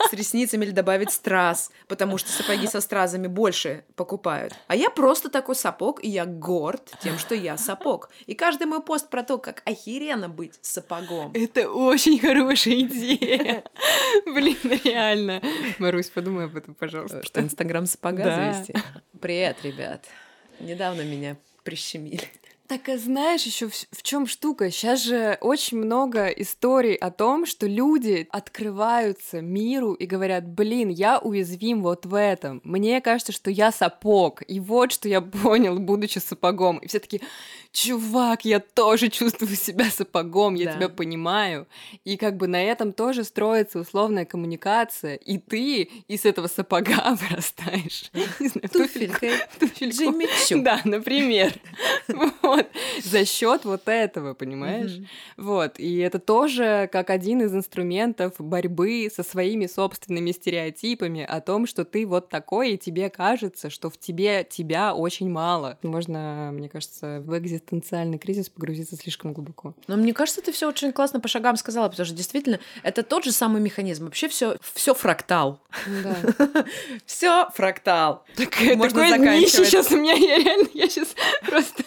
с ресницами или добавить страз, потому что сапоги со стразами больше покупают. А я просто такой сапог, и я горд тем, что я сапог. И каждый мой пост про то, как охеренно быть сапогом.
Это очень хорошая идея. Блин, реально. Марусь, подумай об этом, пожалуйста.
Что Инстаграм сапога завести. Привет, ребят. Недавно меня прищемили.
Так, а знаешь еще в, чем штука? Сейчас же очень много историй о том, что люди открываются миру и говорят, блин, я уязвим вот в этом. Мне кажется, что я сапог. И вот что я понял, будучи сапогом. И все таки чувак, я тоже чувствую себя сапогом, я
Да.
тебя понимаю. И как бы на этом тоже строится условная коммуникация. И ты из этого сапога вырастаешь. Не знаю,
Туфелькой. Чу.
Да, например. Вот. За счет вот этого, понимаешь? Вот. И это тоже как один из инструментов борьбы со своими собственными стереотипами о том, что ты вот такой, и тебе кажется, что в тебе тебя очень мало. Можно, мне кажется, в экзистенциальный кризис погрузиться слишком глубоко.
Но мне кажется, ты все очень классно по шагам сказала, потому что действительно это тот же самый механизм. Вообще все, все фрактал.
Да.
Все фрактал.
Такое,
Можно
такое днище сейчас у меня, я реально, я сейчас просто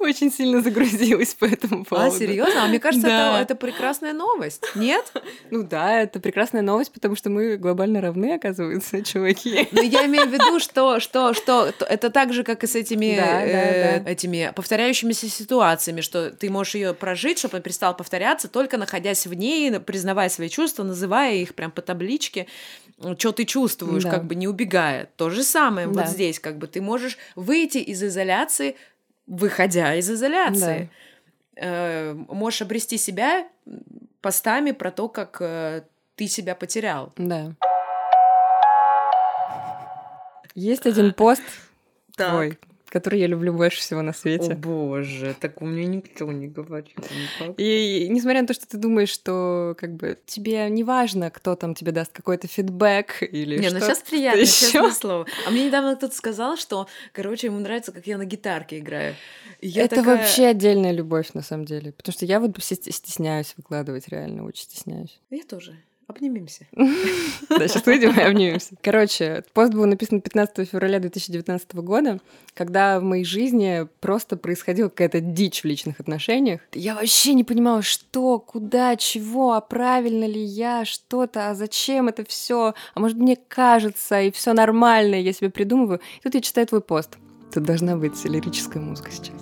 очень сильно загрузилась по этому поводу.
А, серьезно? А мне кажется,
Да.
это, это прекрасная новость. Нет?
Ну да, это прекрасная новость, потому что мы глобально равны, оказывается, чуваки.
Но я имею в виду, что, что, что то- это так же, как и с этими,
Да, да,
э,
да.
этими повторяющимися ситуациями, что ты можешь ее прожить, чтобы она перестала повторяться, только находясь в ней, признавая свои чувства, называя их прям по табличке, что ты чувствуешь,
Да.
как бы не убегая. То же самое
Да.
вот здесь, как бы ты можешь выйти из изоляции, выходя из изоляции. Э, можешь обрести себя постами про то, как э, ты себя потерял.
Да. Есть один пост
Так.
твой, который я люблю больше всего на
О
свете.
боже, так у меня никто не говорил. никак.
И несмотря на то, что ты думаешь, что как бы тебе не важно, кто там тебе даст какой-то фидбэк или
Не,
что
ну сейчас приятно, честное слово. А мне недавно кто-то сказал, что, короче, ему нравится, как я на гитарке играю. И я
это
такая,
вообще отдельная любовь на самом деле, потому что я вот сте- стесняюсь выкладывать реально, очень стесняюсь.
Я тоже. Обнимемся.
Да, сейчас выйдем и обнимемся. Короче, пост был написан 15 февраля 2019 года, когда в моей жизни просто происходила какая-то дичь в личных отношениях. Я вообще не понимала, что, куда, чего, а правильно ли я, что-то, а зачем это все, а может мне кажется, и все нормально, я себе придумываю. И тут я читаю твой пост. Тут должна быть лирическая музыка сейчас.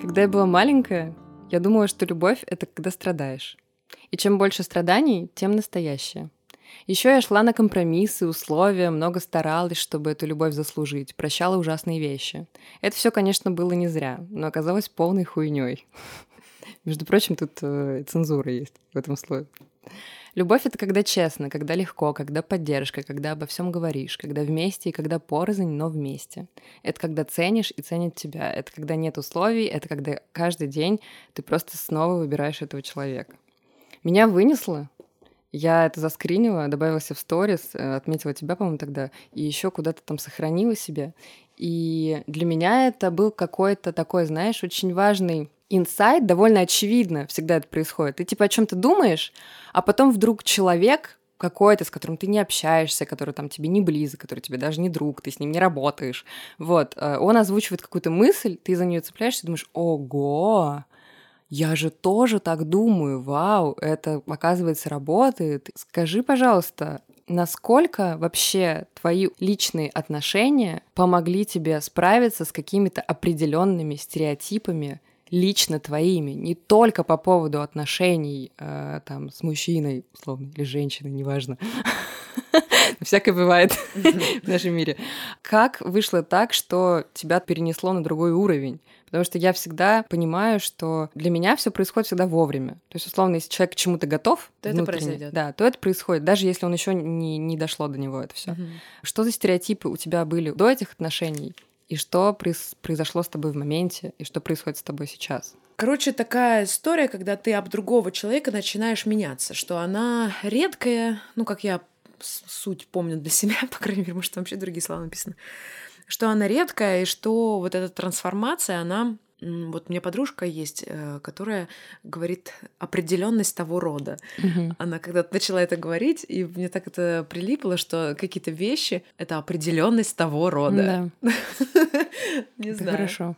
Когда я была маленькая, я думала, что любовь — это когда страдаешь. И чем больше страданий, тем настоящее. Еще я шла на компромиссы, условия, много старалась, чтобы эту любовь заслужить, прощала ужасные вещи. Это все, конечно, было не зря, но оказалось полной хуйней. Между прочим, тут э, цензура есть в этом слове. Любовь это когда честно, когда легко, когда поддержка, когда обо всем говоришь, когда вместе и когда порознь, но вместе. Это когда ценишь и ценят тебя. Это когда нет условий, это когда каждый день ты просто снова выбираешь этого человека. Меня вынесло, я это заскринила, добавила в сторис, э, отметила тебя, по-моему, тогда, и еще куда-то там сохранила себе. И для меня это был какой-то такой, знаешь, очень важный инсайт, довольно очевидно всегда это происходит. Ты типа о чем-то думаешь, а потом вдруг человек какой-то, с которым ты не общаешься, который там тебе не близок, который тебе даже не друг, ты с ним не работаешь. Вот, э, он озвучивает какую-то мысль, ты за нее цепляешься думаешь, ого, я же тоже так думаю, вау, это, оказывается, работает. Скажи, пожалуйста, насколько вообще твои личные отношения помогли тебе справиться с какими-то определенными стереотипами, лично твоими, не только по поводу отношений э, там с мужчиной, условно, или женщиной, неважно. Всякое бывает в нашем мире. Как вышло так, что тебя перенесло на другой уровень? Потому что я всегда понимаю, что для меня все происходит всегда вовремя. То есть, условно, если человек к чему-то готов,
То это произойдет.
Да, то это происходит, даже если он еще не, не дошло до него это все. Что за стереотипы у тебя были до этих отношений? И что произ- произошло с тобой в моменте? И что происходит с тобой сейчас?
Короче, такая история, когда ты об другого человека начинаешь меняться, что она редкая, ну, как я суть помню для себя, по крайней мере, может, там вообще другие слова написаны, что она редкая, и что вот эта трансформация, она... Вот у меня подружка есть, э, которая говорит определенность того рода. Она когда-то начала это говорить, и мне так это прилипло, что какие-то вещи — это определенность того рода.
Да,
Не
это
знаю.
хорошо.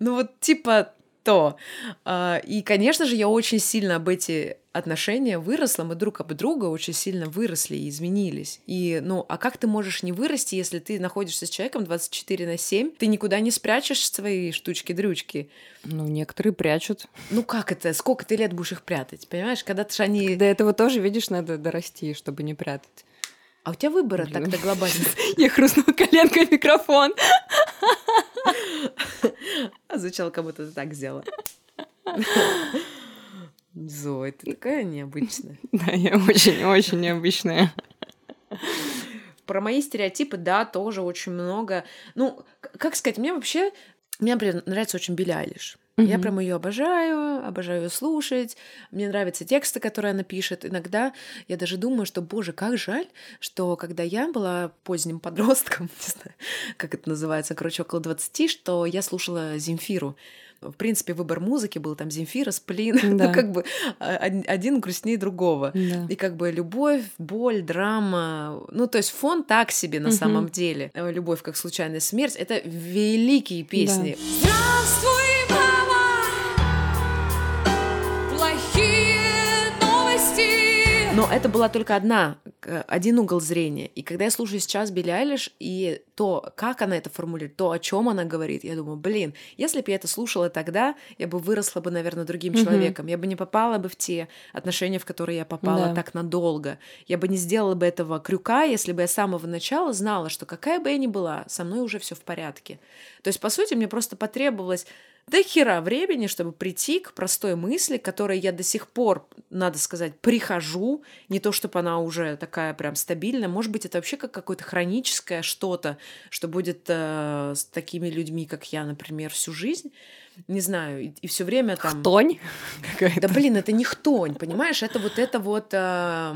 Ну вот типа то. А, И, конечно же, я очень сильно об эти отношения выросла, мы друг об друга очень сильно выросли и изменились. И, ну, а как ты можешь не вырасти, если ты находишься с человеком 24 на 7, ты никуда не спрячешь свои штучки-дрючки?
Ну, некоторые прячут.
Ну как это? Сколько ты лет будешь их прятать? Понимаешь, когда ты они...
До этого тоже, видишь, надо дорасти, чтобы не прятать.
А у тебя выбора так-то глобально.
Я хрустнула коленкой микрофон.
А звучало, как будто ты так сделала. Зоя, ты такая необычная.
Да, я очень-очень необычная.
Про мои стереотипы, да, тоже очень много. Ну, как сказать, мне вообще... Мне, например, нравится очень Билли Айлиш. Я
Мгм.
прям ее обожаю, обожаю ее слушать. Мне нравятся тексты, которые она пишет. Иногда я даже думаю, что, боже, как жаль, что когда я была поздним подростком, не знаю, как это называется, короче, около 20, что я слушала Земфиру. в принципе, выбор музыки был там Земфира, Сплин,
Да.
ну, как бы а, один грустнее другого.
Да.
И как бы любовь, боль, драма, ну то есть фон так себе на
Мгм.
самом деле. Э, Любовь как случайная смерть — это великие песни.
Здравствуй,
Но это была только одна, один угол зрения. И когда я слушаю сейчас Билли Айлиш и то, как она это формулирует, то, о чем она говорит, я думаю, блин, если бы я это слушала тогда, я бы выросла бы, наверное, другим
Мгм.
человеком. Я бы не попала бы в те отношения, в которые я попала
Да.
так надолго. Я бы не сделала бы этого крюка, если бы я с самого начала знала, что какая бы я ни была, со мной уже все в порядке. То есть, по сути, мне просто потребовалось до хера времени, чтобы прийти к простой мысли, к которой я до сих пор, надо сказать, прихожу. Не то, чтобы она уже такая прям стабильная. Может быть, это вообще как какое-то хроническое что-то, что будет э, с такими людьми, как я, например, всю жизнь. Не знаю, и, все время там...
Хтонь.
Да блин, это не хтонь, понимаешь? Это вот это вот... э,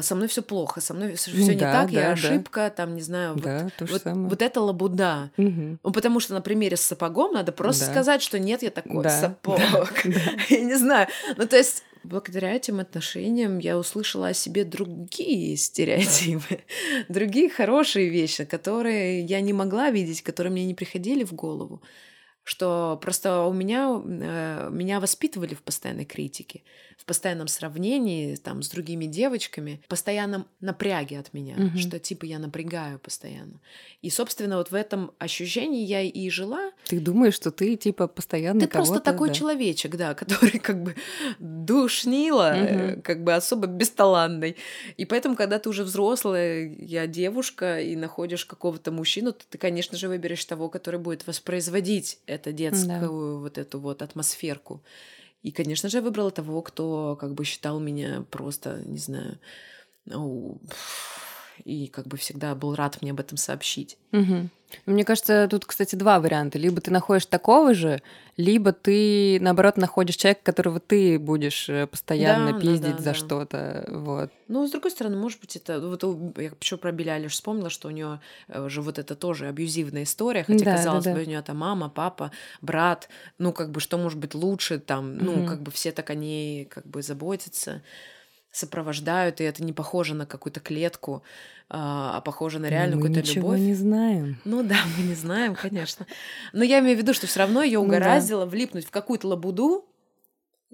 со мной все плохо, со мной все не
да,
так,
да,
я
да.
ошибка, там, не знаю, вот,
Да, же
вот,
самое.
вот это лабуда.
Мгм.
Ну, потому что на примере с сапогом надо просто
Да.
сказать, что нет, я такой
Да,
сапог. Я не знаю. Ну, то есть, благодаря этим отношениям я услышала о себе другие стереотипы, другие хорошие вещи, которые я не могла видеть, которые мне не приходили в голову. Что просто у меня э, меня воспитывали в постоянной критике, в постоянном сравнении там с другими девочками, в постоянном напряге от меня,
Мгм.
что типа я напрягаю постоянно. И, собственно, вот в этом ощущении я и жила.
Ты думаешь, что ты типа постоянно
Ты просто такой
да.
человечек, да, который как бы душнила, э,
Мгм.
как бы особо бесталанный. И поэтому, когда ты уже взрослая, я девушка, и находишь какого-то мужчину, то ты, конечно же, выберешь того, который будет воспроизводить это детскую вот эту вот атмосферку. И, конечно же, я выбрала того, кто как бы считал меня просто, не знаю, ну, и как бы всегда был рад мне об этом сообщить.
Мгм. Мне кажется, тут, кстати, два варианта. Либо ты находишь такого же, либо ты, наоборот, находишь человека, которого ты будешь э, постоянно
Да, да,
пиздить
да,
за
да.
что-то. Вот.
Ну, с другой стороны, может быть, это... Вот я почему про Билли Айлиш вспомнила, что у нее же вот это тоже абьюзивная история, хотя,
Да,
казалось
да,
бы,
да.
у нее там мама, папа, брат, ну, как бы, что может быть лучше там, ну,
Мгм.
как бы все так о ней как бы заботятся, сопровождают, и это не похоже на какую-то клетку, а а похоже на реальную
Мы
какую-то
ничего
любовь.
не знаем.
Ну да, мы не знаем, конечно. Но я имею в виду, что все равно ее
Ну
угораздило влипнуть в какую-то лабуду,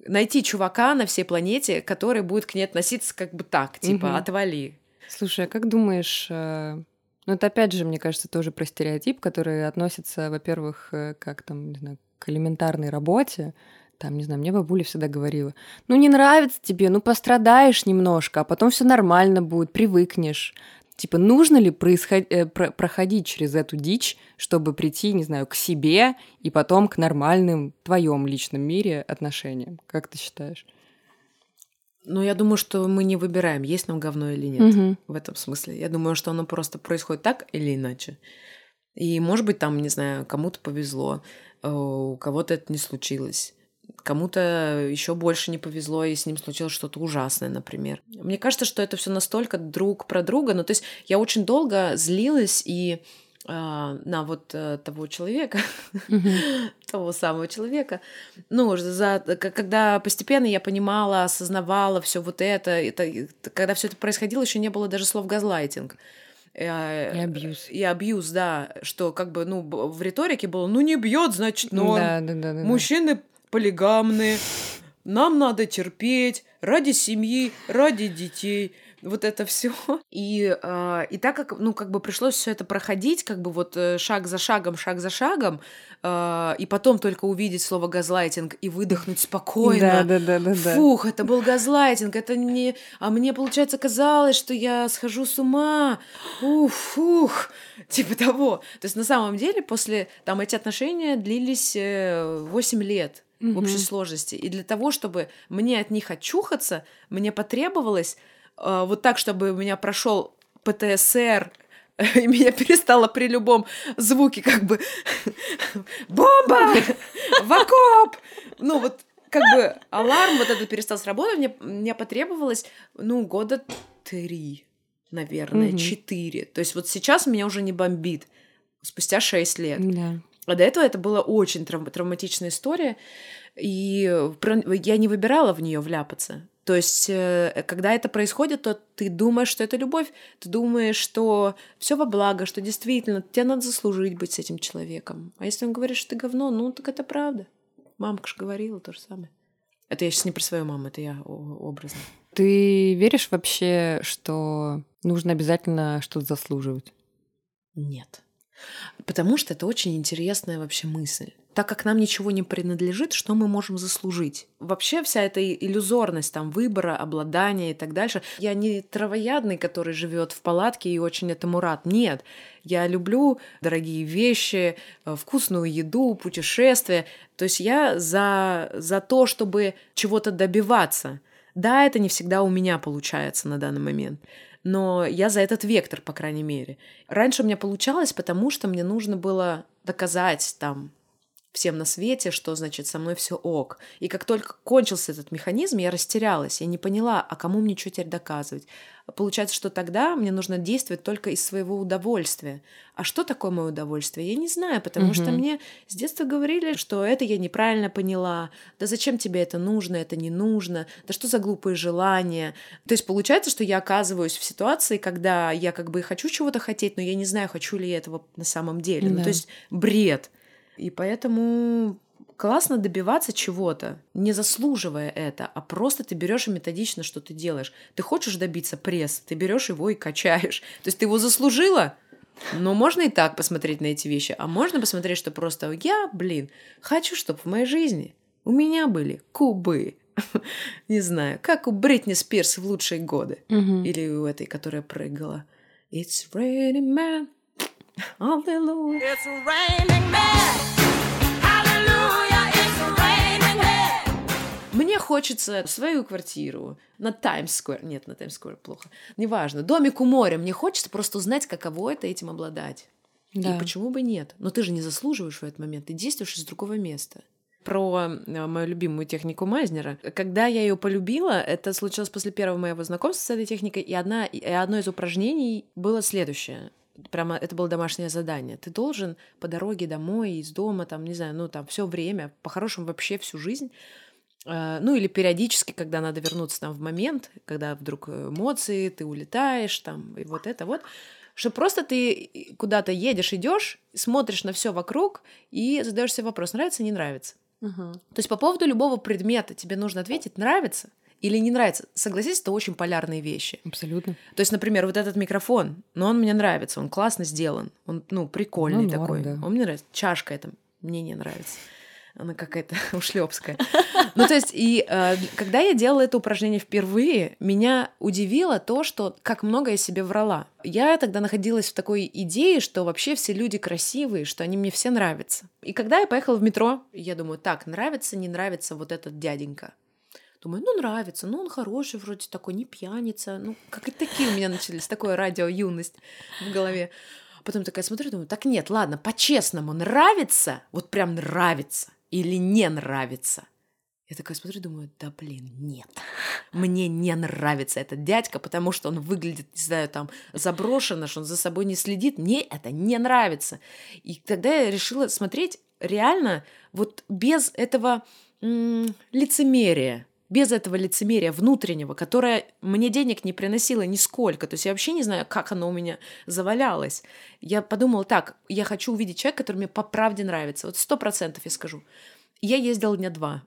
найти чувака на всей планете, который будет к ней относиться как бы так, типа, отвали.
Слушай, а как думаешь, э, ну это опять же, мне кажется, тоже про стереотип, который относится, во-первых, э, как там, не знаю, к элементарной работе. Там, не знаю, мне бабуля всегда говорила, ну не нравится тебе, ну пострадаешь немножко, а потом все нормально будет, привыкнешь. Типа, нужно ли происход- э, про- проходить через эту дичь, чтобы прийти, не знаю, к себе и потом к нормальным твоем личном мире отношениям? Как ты считаешь?
Ну, я думаю, что мы не выбираем, есть нам говно или нет.
Мгм.
В этом смысле. Я думаю, что оно просто происходит так или иначе. И, может быть, там, не знаю, кому-то повезло, э, у кого-то это не случилось. Кому-то еще больше не повезло, и с ним случилось что-то ужасное, например. Мне кажется, что это все настолько друг про друга. Ну, то есть я очень долго злилась и а, на вот э, того человека, того самого человека. Ну, за, когда постепенно я понимала, осознавала все вот это, когда все это происходило, еще не было даже слов газлайтинг. Э,
И абьюз.
И абьюз, да, что как бы, ну, в риторике было, ну, не бьет, значит.
Да, да, да, да, да.
Мужчины полигамные, нам надо терпеть ради семьи, ради детей. Вот это все. И, а, и так как, ну, как бы пришлось все это проходить, как бы вот э, шаг за шагом, шаг за шагом, а, и потом только увидеть слово газлайтинг и выдохнуть спокойно.
Да, да, да, да.
Фух, это был газлайтинг, это не... А мне, получается, казалось, что я схожу с ума. Ух, фух. Типа того. То есть, на самом деле, после... Там эти отношения длились э, 8 лет в общей сложности. И для того, чтобы мне от них очухаться, мне потребовалось э, вот так, чтобы у меня прошел ПТСР, и меня перестало при любом звуке как бы бомба, в окоп. Ну вот как бы аларм вот этот перестал сработать, мне, мне потребовалось, ну, года три, наверное,
Мгм.
четыре. То есть вот сейчас меня уже не бомбит, спустя шесть лет.
Да.
А до этого это была очень трав- травматичная история, и я не выбирала в нее вляпаться. То есть, э, когда это происходит, то ты думаешь, что это любовь, ты думаешь, что все во благо, что действительно тебе надо заслужить быть с этим человеком. А если он говорит, что ты говно, ну так это правда. Мамка же говорила то же самое. Это я сейчас не про свою маму, это я образно.
Ты веришь вообще, что нужно обязательно что-то заслуживать?
Нет. Потому что это очень интересная вообще мысль. Так как нам ничего не принадлежит, что мы можем заслужить? Вообще вся эта иллюзорность там выбора, обладания и так дальше. Я не травоядный, который живет в палатке и очень этому рад. Нет. Я люблю дорогие вещи, э, вкусную еду, путешествия. То есть я за, за то, чтобы чего-то добиваться. Да, это не всегда у меня получается на данный момент но я за этот вектор, по крайней мере. Раньше у меня получалось, потому что мне нужно было доказать там всем на свете, что значит со мной все ок. И как только кончился этот механизм, я растерялась, я не поняла, а кому мне что теперь доказывать. Получается, что тогда мне нужно действовать только из своего удовольствия. А что такое мое удовольствие? Я не знаю, потому что
Мгм.
мне с детства говорили, что это я неправильно поняла. Да зачем тебе это нужно, это не нужно? Да что за глупые желания? То есть получается, что я оказываюсь в ситуации, когда я как бы и хочу чего-то хотеть, но я не знаю, хочу ли я этого на самом деле. Ну,
Да.
то есть бред. И поэтому классно добиваться чего-то, не заслуживая это, а просто ты берешь и методично что ты делаешь. Ты хочешь добиться пресс, ты берешь его и качаешь. То есть ты его заслужила, но можно и так посмотреть на эти вещи, а можно посмотреть, что просто я, блин, хочу, чтобы в моей жизни у меня были кубы. Не знаю, как у Бритни Спирс в лучшие годы. Или у этой, которая прыгала. It's raining man. Hallelujah.
It's raining men. Hallelujah.
Мне хочется свою квартиру на Таймс-сквер. Нет, на Таймс-сквер плохо. Неважно. Домик у моря. Мне хочется просто узнать, каково это этим обладать.
Да.
И почему бы нет? Но ты же не заслуживаешь в этот момент. Ты действуешь из другого места. Про э, мою любимую технику Майзнера. Когда я ее полюбила, это случилось после первого моего знакомства с этой техникой, и, одна, и одно из упражнений было следующее. Прямо это было домашнее задание. Ты должен по дороге домой, из дома, там, не знаю, ну там все время, по-хорошему вообще всю жизнь ну или периодически, когда надо вернуться там в момент, когда вдруг э, эмоции, ты улетаешь там, и вот это вот, что просто ты куда-то едешь, идешь, смотришь на все вокруг и задаешь себе вопрос, нравится, не нравится.
Мгм.
То есть по поводу любого предмета тебе нужно ответить, нравится или не нравится. Согласись, это очень полярные вещи.
Абсолютно.
То есть, например, вот этот микрофон, но он мне нравится, он классно сделан, он, ну, прикольный
Ну, норм,
такой.
да.
Он мне нравится. Чашка эта мне не нравится. Она какая-то ушлепская. Ну, то есть, и э, когда я делала это упражнение впервые, меня удивило то, что как много я себе врала. Я тогда находилась в такой идее, что вообще все люди красивые, что они мне все нравятся. И когда я поехала в метро, я думаю, так, нравится, не нравится вот этот дяденька. Думаю, ну нравится, ну он хороший вроде такой, не пьяница. Ну, как и такие у меня начались, такое радио юность в голове. Потом такая смотрю, думаю, так нет, ладно, по-честному, нравится, вот прям нравится или не нравится? Я такая смотрю, думаю, да блин, нет. Мне не нравится этот дядька, потому что он выглядит, не знаю, там, заброшенно, что он за собой не следит. Мне это не нравится. И тогда я решила смотреть реально вот без этого м, лицемерия без этого лицемерия внутреннего, которое мне денег не приносило нисколько. То есть я вообще не знаю, как оно у меня завалялось. Я подумала так, я хочу увидеть человека, который мне по правде нравится. Вот сто процентов я скажу. Я ездила дня два.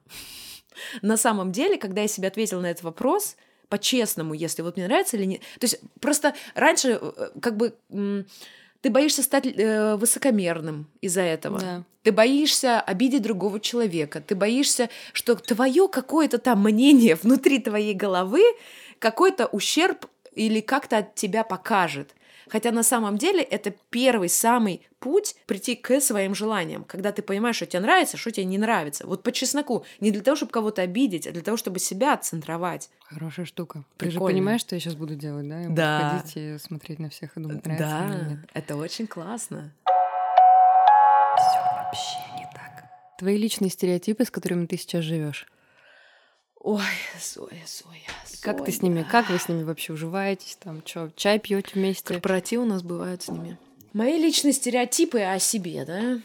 На самом деле, когда я себе ответила на этот вопрос, по-честному, если вот мне нравится или нет. То есть просто раньше э, как бы ты боишься стать э, высокомерным из-за этого.
Да.
Ты боишься обидеть другого человека. Ты боишься, что твое какое-то там мнение внутри твоей головы какой-то ущерб или как-то от тебя покажет. Хотя на самом деле это первый самый путь прийти к своим желаниям, когда ты понимаешь, что тебе нравится, что тебе не нравится. Вот по чесноку. Не для того, чтобы кого-то обидеть, а для того, чтобы себя отцентровать.
Хорошая штука. Ты же
Прикольно.
понимаешь, что я сейчас буду делать, да? Я буду
Да.
ходить и смотреть на всех и думать, нравится мне или
Да,
нет.
это очень классно.
Вообще не так. Твои личные стереотипы, с которыми ты сейчас живешь.
Ой, Зоя, Зоя,
Как ты с
Зоя.
ними, как вы с ними вообще уживаетесь? Там что, чай пьете вместе?
Корпоративы у нас бывают с ними. Мои личные стереотипы о себе, да?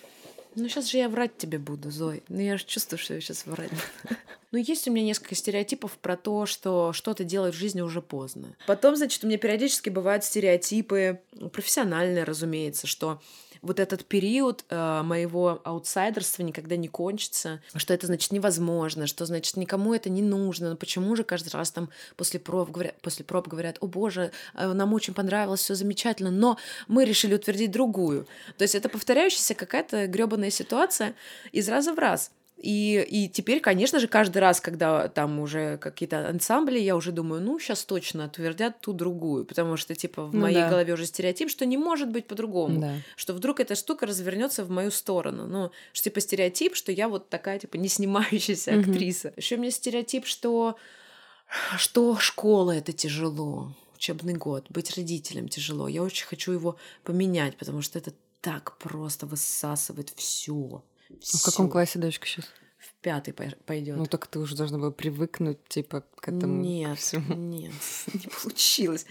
Ну, сейчас же я врать тебе буду, Зой. Ну, я же чувствую, что я сейчас врать буду. Ну, есть у меня несколько стереотипов про то, что что-то делать в жизни уже поздно. Потом, значит, у меня периодически бывают стереотипы, ну, профессиональные, разумеется, что вот этот период э, моего аутсайдерства никогда не кончится, что это значит невозможно, что значит никому это не нужно, но почему же каждый раз там после проб говорят, после проб говорят, о боже, э, нам очень понравилось, все замечательно, но мы решили утвердить другую. То есть это повторяющаяся какая-то гребаная ситуация из раза в раз. И, и теперь, конечно же, каждый раз, когда там уже какие-то ансамбли, я уже думаю, ну, сейчас точно утвердят ту другую, потому что, типа, в
Ну
моей
да.
голове уже стереотип, что не может быть по-другому
Да.
что вдруг эта штука развернется в мою сторону. Ну, что типа стереотип, что я вот такая типа не снимающаяся
Мгм.
актриса. Еще у меня стереотип, что что школа это тяжело, учебный год, быть родителем тяжело. Я очень хочу его поменять, потому что это так просто высасывает все.
А В каком классе дочка сейчас?
В пятый пойдет.
Ну так ты уже должна была привыкнуть, типа, к этому
Нет,
всему.
нет, не получилось.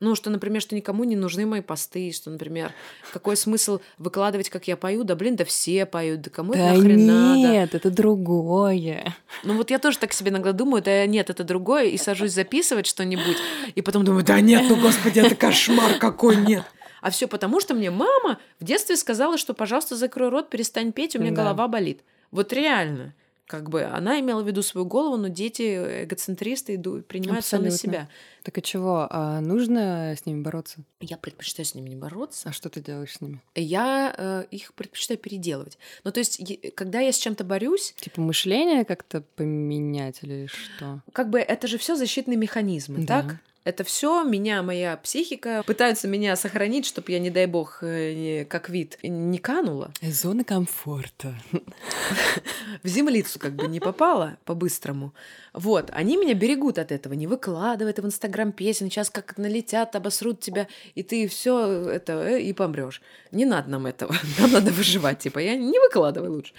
Ну, что, например, что никому не нужны мои посты, что, например, какой смысл выкладывать, как я пою, да блин, да все поют, да кому
Да
это нахрен надо?
нет, это другое.
Ну вот я тоже так себе иногда думаю, да нет, это другое, и сажусь записывать что-нибудь, и потом думаю, да нет, ну господи, это кошмар какой, нет. А все потому, что мне мама в детстве сказала, что, пожалуйста, закрой рот, перестань петь, у меня
Да.
голова болит. Вот реально. Как бы она имела в виду свою голову, но дети эгоцентристы иду- принимают все на себя.
Так и чего? А нужно с ними бороться?
Я предпочитаю с ними не бороться.
А что ты делаешь с ними?
Я э, их предпочитаю переделывать. Ну, то есть, когда я с чем-то борюсь,
Типа мышление как-то поменять или что?
как бы это же все защитные механизмы,
Да.
так? Это все меня, моя психика пытаются меня сохранить, чтобы я, не дай бог, э, не- как вид не канула,
Зона комфорта.
в землицу как бы не попала по-быстрому. Вот, они меня берегут от этого, не выкладывай это в Инстаграм песен, сейчас как налетят, обосрут тебя, и ты все это, э, и помрешь. Не надо нам этого, нам надо выживать, типа, я не выкладывай лучше.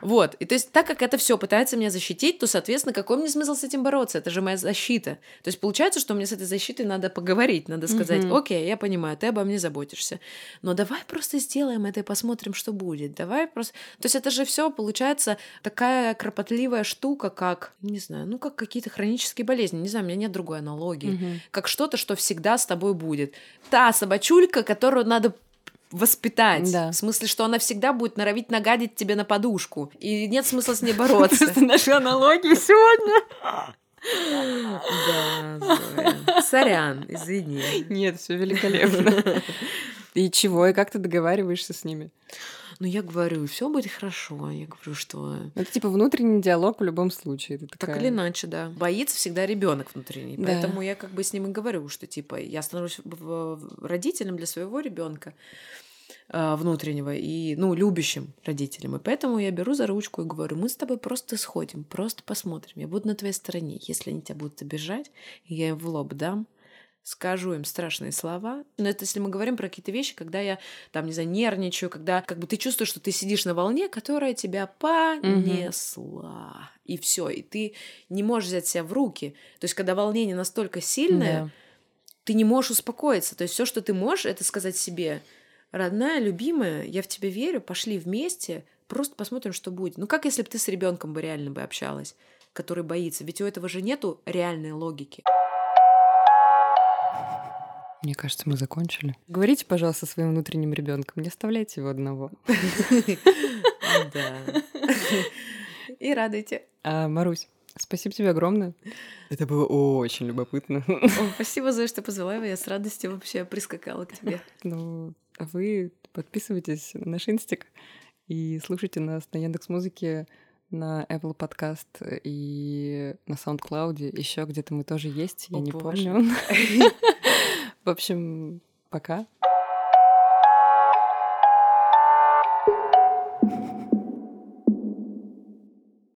Вот, и то есть так как это все пытается меня защитить, то, соответственно, какой мне смысл с этим бороться? Это же моя защита. То есть получается, что мне с этой защитой надо поговорить, надо сказать,
Мгм.
окей, я понимаю, ты обо мне заботишься, но давай просто сделаем это и посмотрим, что будет. Давай просто... То есть это же все получается такая кропотливая штука, как, не знаю, ну как какие-то хронические болезни. Не знаю, у меня нет другой аналогии.
Мгм.
Как что-то, что всегда с тобой будет. Та собачулька, которую надо воспитать.
Да.
В смысле, что она всегда будет норовить нагадить тебе на подушку. И нет смысла с ней бороться.
Просто наши аналогии сегодня.
Да, Зоя. Сорян, извини.
Нет, все великолепно. И чего? И как ты договариваешься с ними?
Ну, я говорю, все будет хорошо. Я говорю, что
Это типа внутренний диалог в любом случае. Ты
Так
такая,
или иначе, да. Боится всегда ребенок внутренний.
Да.
Поэтому я как бы с ним и говорю, что типа я становлюсь родителем для своего ребенка внутреннего и, ну, любящим родителем. И поэтому я беру за ручку и говорю, мы с тобой просто сходим, просто посмотрим. Я буду на твоей стороне. Если они тебя будут обижать, я им в лоб дам, скажу им страшные слова. Но это если мы говорим про какие-то вещи, когда я там, не знаю, нервничаю, когда как бы ты чувствуешь, что ты сидишь на волне, которая тебя понесла. И все, и ты не можешь взять себя в руки. То есть, когда волнение настолько сильное,
Да.
ты не можешь успокоиться. То есть, все, что ты можешь, это сказать себе, родная, любимая, я в тебя верю, пошли вместе, просто посмотрим, что будет. Ну, как если бы ты с ребенком бы реально бы общалась, который боится? Ведь у этого же нету реальной логики.
Мне кажется, мы закончили. Говорите, пожалуйста, своим внутренним ребенком, не оставляйте его одного.
Да. И радуйте.
А, Марусь, спасибо тебе огромное. Это было очень любопытно.
О, спасибо, Зоя, что позвала его. Я с радостью вообще прискакала к тебе.
Ну, а вы подписывайтесь на наш инстик и слушайте нас на Яндекс Музыке, на Apple Podcast и на SoundCloud. Еще где-то мы тоже есть, я
О,
не
боже.
помню. В общем, пока.